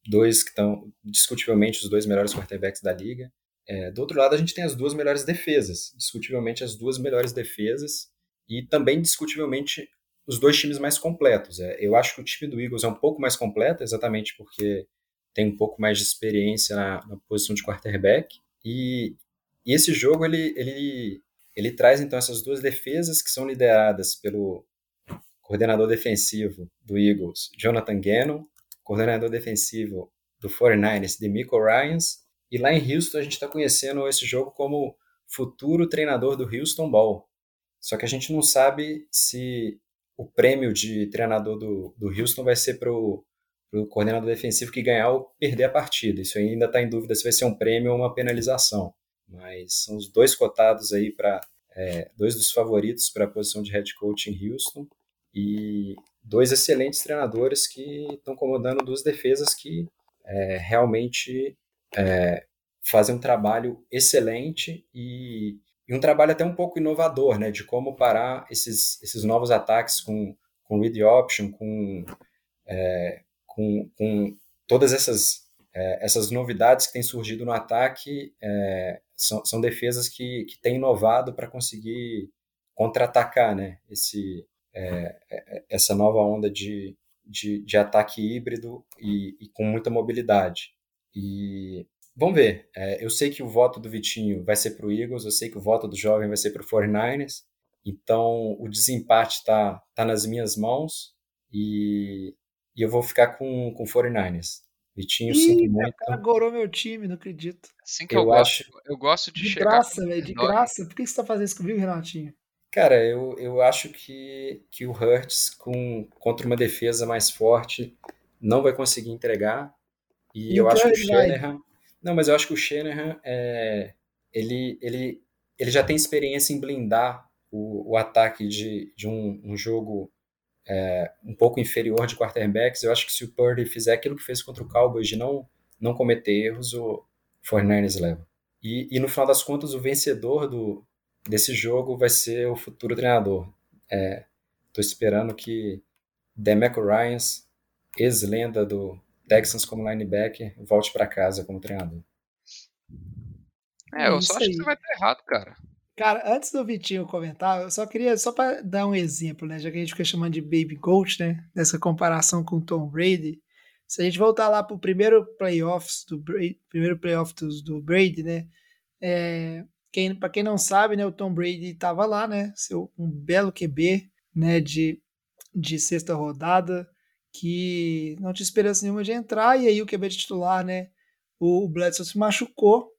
dois que estão discutivelmente os dois melhores quarterbacks da liga. É, do outro lado, a gente tem as duas melhores defesas, discutivelmente as duas melhores defesas e também discutivelmente os dois times mais completos. É, eu acho que o time do Eagles é um pouco mais completo, exatamente porque tem um pouco mais de experiência na, na posição de quarterback. E, e, esse jogo ele, ele, ele traz então essas duas defesas que são lideradas pelo coordenador defensivo do Eagles, Jonathan Gannon, coordenador defensivo do 49ers, Demico Ryans, e lá em Houston a gente está conhecendo esse jogo como futuro treinador do Houston Ball. Só que a gente não sabe se o prêmio de treinador do, do Houston vai ser para o coordenador defensivo que ganhar ou perder a partida. Isso ainda está em dúvida se vai ser um prêmio ou uma penalização. Mas são os dois cotados aí para é, dois dos favoritos para a posição de head coach em Houston e dois excelentes treinadores que estão comandando duas defesas que é, realmente é, fazem um trabalho excelente e, e, um trabalho até um pouco inovador, né, de como parar esses, esses novos ataques com, com read option, com, é, com, com todas essas, é, essas novidades que têm surgido no ataque, é, são, são defesas que, que têm inovado para conseguir contra-atacar né, esse, é, é, essa nova onda de, de, de ataque híbrido e, e, com muita mobilidade. E vamos ver. É, eu sei que o voto do Vitinho vai ser para o Eagles, eu sei que o voto do jovem vai ser para o 49ers. Então o desempate está tá nas minhas mãos e, e eu vou ficar com, com 49ers. Vitinho, Ih, sinto muito. Agorou meu time, não acredito. Assim que eu, eu gosto. Acho... Eu gosto de, de chegar. Graça, véio, de graça, Por que você está fazendo isso comigo, Renatinho? Cara, eu, eu acho que, que o Hurts, com, contra uma defesa mais forte, não vai conseguir entregar. E, e eu acho que o Shanahan. Não, mas eu acho que o Shanahan é, ele, ele, ele já tem experiência em blindar o, o ataque de, de um, um jogo é, um pouco inferior de quarterbacks. Eu acho que se o Purdy fizer aquilo que fez contra o Cowboys de não, não cometer erros, o 49ers leva. E, e no final das contas, o vencedor do, desse jogo vai ser o futuro treinador. Estou é, esperando que Demeco Ryans, ex-lenda do Texans como linebacker, volte para casa como treinador. É, eu só acho que você vai estar errado, cara. Cara, antes do Vitinho comentar, eu só queria, só para dar um exemplo, né? Já que a gente fica chamando de Baby Goat, né? Dessa comparação com o Tom Brady. Se a gente voltar lá pro primeiro playoffs do Brady, primeiro playoff do, do Brady, né? É, quem, para quem não sabe, né, o Tom Brady estava lá, né, seu um belo QB, né, de, de sexta rodada, que não tinha esperança nenhuma de entrar, e aí o QB titular, né, o, o Bledsoe se machucou,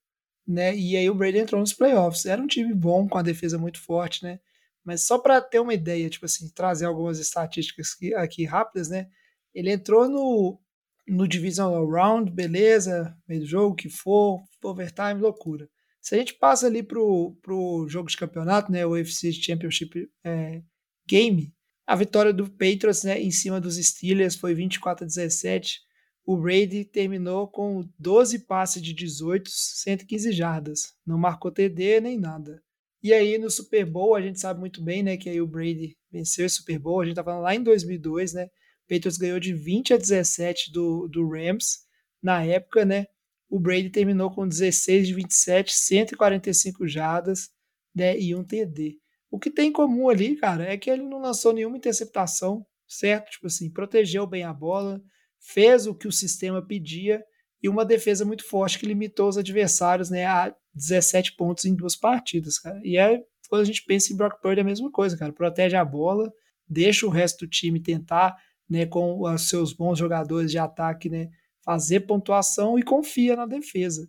né, e aí o Brady entrou nos playoffs. Era um time bom, com a defesa muito forte, né, mas só para ter uma ideia, tipo assim, trazer algumas estatísticas aqui, aqui rápidas, né, ele entrou no, no Divisional Round, beleza, meio do jogo, que for, overtime, loucura. Se a gente passa ali pro, pro jogo de campeonato, né, o UFC Championship é, Game, a vitória do Patriots né, em cima dos Steelers foi 24 a 17. O Brady terminou com 12 passes de 18, 115 jardas. Não marcou TD nem nada. E aí no Super Bowl, a gente sabe muito bem, né, que aí o Brady venceu esse Super Bowl. A gente tá falando lá em 2002, né? O Patriots ganhou de 20 a 17 do, do Rams na época, né? O Brady terminou com 16 de 27, 145 jardas né, e um TD. O que tem em comum ali, cara, é que ele não lançou nenhuma interceptação, certo? Tipo assim, protegeu bem a bola, fez o que o sistema pedia e uma defesa muito forte que limitou os adversários né, a 17 pontos em duas partidas, cara. E é quando a gente pensa em Brock Purdy é a mesma coisa, cara. Protege a bola, deixa o resto do time tentar, né, com os seus bons jogadores de ataque, né, fazer pontuação e confia na defesa.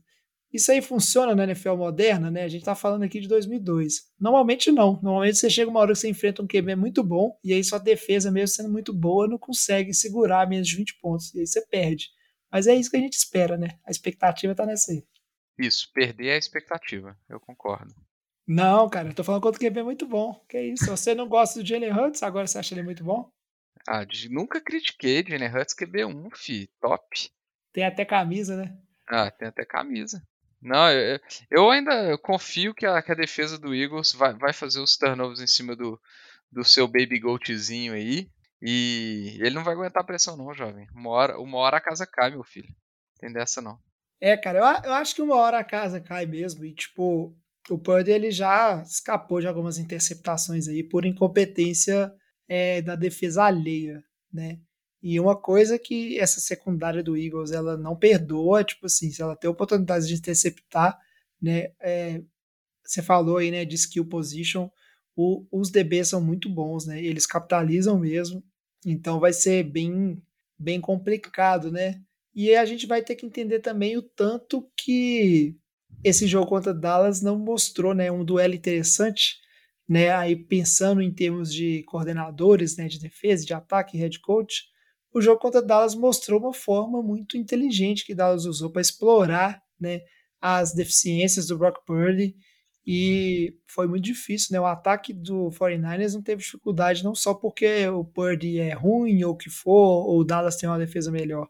Isso aí funciona na NFL moderna, né? A gente tá falando aqui de 2002. Normalmente não. Normalmente você chega uma hora que você enfrenta um QB muito bom e aí sua defesa, mesmo sendo muito boa, não consegue segurar menos de 20 pontos. E aí você perde. Mas é isso que a gente espera, né? A expectativa tá nessa aí. Isso, perder é a expectativa. Eu concordo. Não, cara, eu tô falando que o QB é muito bom. Que isso? Você não gosta do Jalen Hurts, agora você acha ele muito bom? Ah, nunca critiquei Jalen Hurts QB1, fi. Top. Tem até camisa, né? Ah, tem até camisa. Não, eu, eu ainda confio que a, que a, defesa do Eagles vai, vai fazer os turnovers em cima do, do seu baby goatzinho aí. E ele não vai aguentar a pressão, não, jovem. Uma hora, uma hora a casa cai, meu filho. Tem dessa, não. É, cara, eu, eu acho que uma hora a casa cai mesmo. E, tipo, o Purdy ele já escapou de algumas interceptações aí por incompetência é, da defesa alheia, né? E uma coisa que essa secundária do Eagles ela não perdoa, tipo assim, se ela tem oportunidade de interceptar, né? É, você falou aí, né, de skill position, o, os DBs são muito bons, né? Eles capitalizam mesmo, então vai ser bem, bem complicado, né? E a gente vai ter que entender também o tanto que esse jogo contra Dallas não mostrou, né, um duelo interessante, né? Aí pensando em termos de coordenadores, né, de defesa, de ataque, head coach, o jogo contra Dallas mostrou uma forma muito inteligente que Dallas usou para explorar, né, as deficiências do Brock Purdy e foi muito difícil, né? O ataque do 49ers não teve dificuldade, não só porque o Purdy é ruim ou o que for, ou o Dallas tem uma defesa melhor.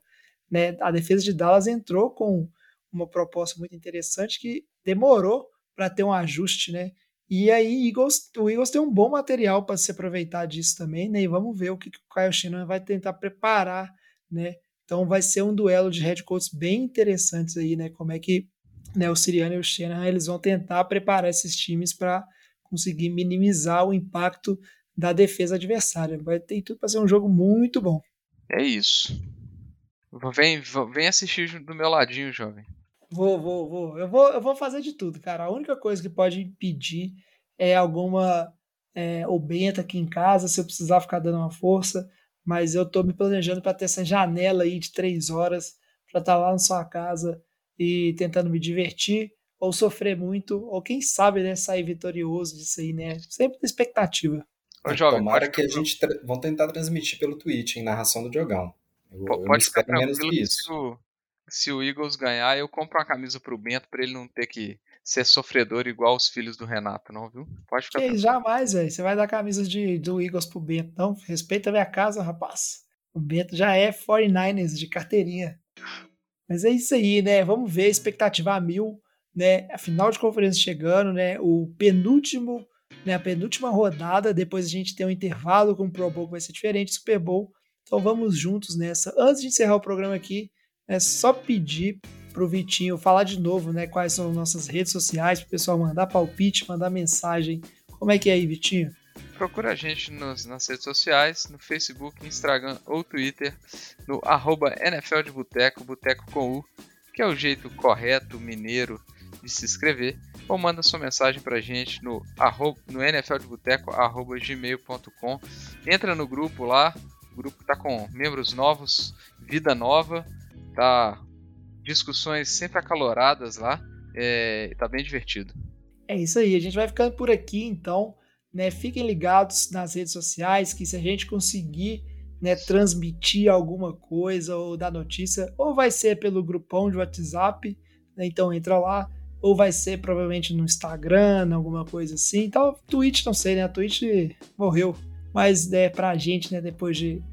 Né? A defesa de Dallas entrou com uma proposta muito interessante que demorou para ter um ajuste, né? E aí Eagles, o Eagles tem um bom material para se aproveitar disso também, né? E vamos ver o que, que o Kyle Shanahan vai tentar preparar, né? Então vai ser um duelo de head coaches bem interessantes aí, né? Como é que né, o Siriano e o Shanahan eles vão tentar preparar esses times para conseguir minimizar o impacto da defesa adversária. Vai ter tudo para ser um jogo muito bom. É isso. Vem, vem assistir do meu ladinho, jovem. Vou, vou, vou. Eu vou, eu vou fazer de tudo, cara. A única coisa que pode impedir é alguma é, ou benta aqui em casa, se eu precisar ficar dando uma força. Mas eu tô me planejando para ter essa janela aí de três horas para estar tá lá na sua casa e tentando me divertir, ou sofrer muito, ou quem sabe, né, sair vitorioso disso aí, né? Sempre na expectativa. Ô, jovem, Tomara que a gente tra... vão tentar transmitir pelo Twitch, em narração do jogão. Eu, pode eu espero menos que isso. Se o, Eagles ganhar, eu compro uma camisa pro Bento para ele não ter que ser sofredor igual os filhos do Renato, não, viu? Pode ficar. Que jamais, velho. Você vai dar camisa de, do Eagles pro Bento. Não, respeita a minha casa, rapaz. O Bento já é 49ers de carteirinha. Mas é isso aí, né? Vamos ver, expectativa a mil, né? A final de conferência chegando, né? O penúltimo, né? A penúltima rodada, depois a gente tem um intervalo com o Pro Bowl que vai ser diferente, Super Bowl. Então vamos juntos nessa. Antes de encerrar o programa aqui, é só pedir pro Vitinho falar de novo, né? Quais são nossas redes sociais, para o pessoal mandar palpite, mandar mensagem. Como é que é aí, Vitinho? procura a gente nas redes sociais, no Facebook, Instagram ou Twitter, no arroba NFL de Boteco, Boteco com U, que é o jeito correto, mineiro, de se inscrever, ou manda sua mensagem pra gente no, arroba, no. Entra no grupo lá, o grupo tá com membros novos, vida nova, tá discussões sempre acaloradas lá, é, tá bem divertido. É isso aí, a gente vai ficando por aqui então. Né, fiquem ligados nas redes sociais que se a gente conseguir né, transmitir alguma coisa ou dar notícia, ou vai ser pelo grupão de WhatsApp, né, então entra lá, ou vai ser provavelmente no Instagram, alguma coisa assim. Então, Twitch, não sei, né? A Twitch morreu, mas é pra gente, né, depois de,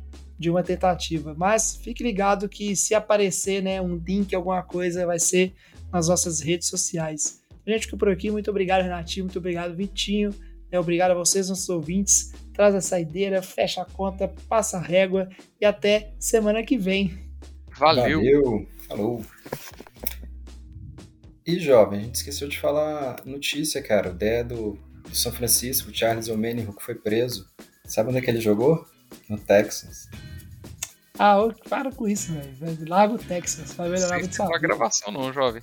de uma tentativa. Mas fique ligado que se aparecer, né, um link, alguma coisa, vai ser nas nossas redes sociais. A gente fica por aqui, muito obrigado, Renatinho, muito obrigado, Vitinho. É, obrigado a vocês, nossos ouvintes. Traz a saideira, fecha a conta, passa a régua e até semana que vem. Valeu. Valeu. Falou. E jovem, a gente esqueceu de falar notícia, cara. O ideia do, do São Francisco, Charles Omenihu, que foi preso. Sabe onde é que ele jogou? No Texas. Ah, para com isso, velho. Larga o Texas, vai melhorar muito Não gravação não, jovem.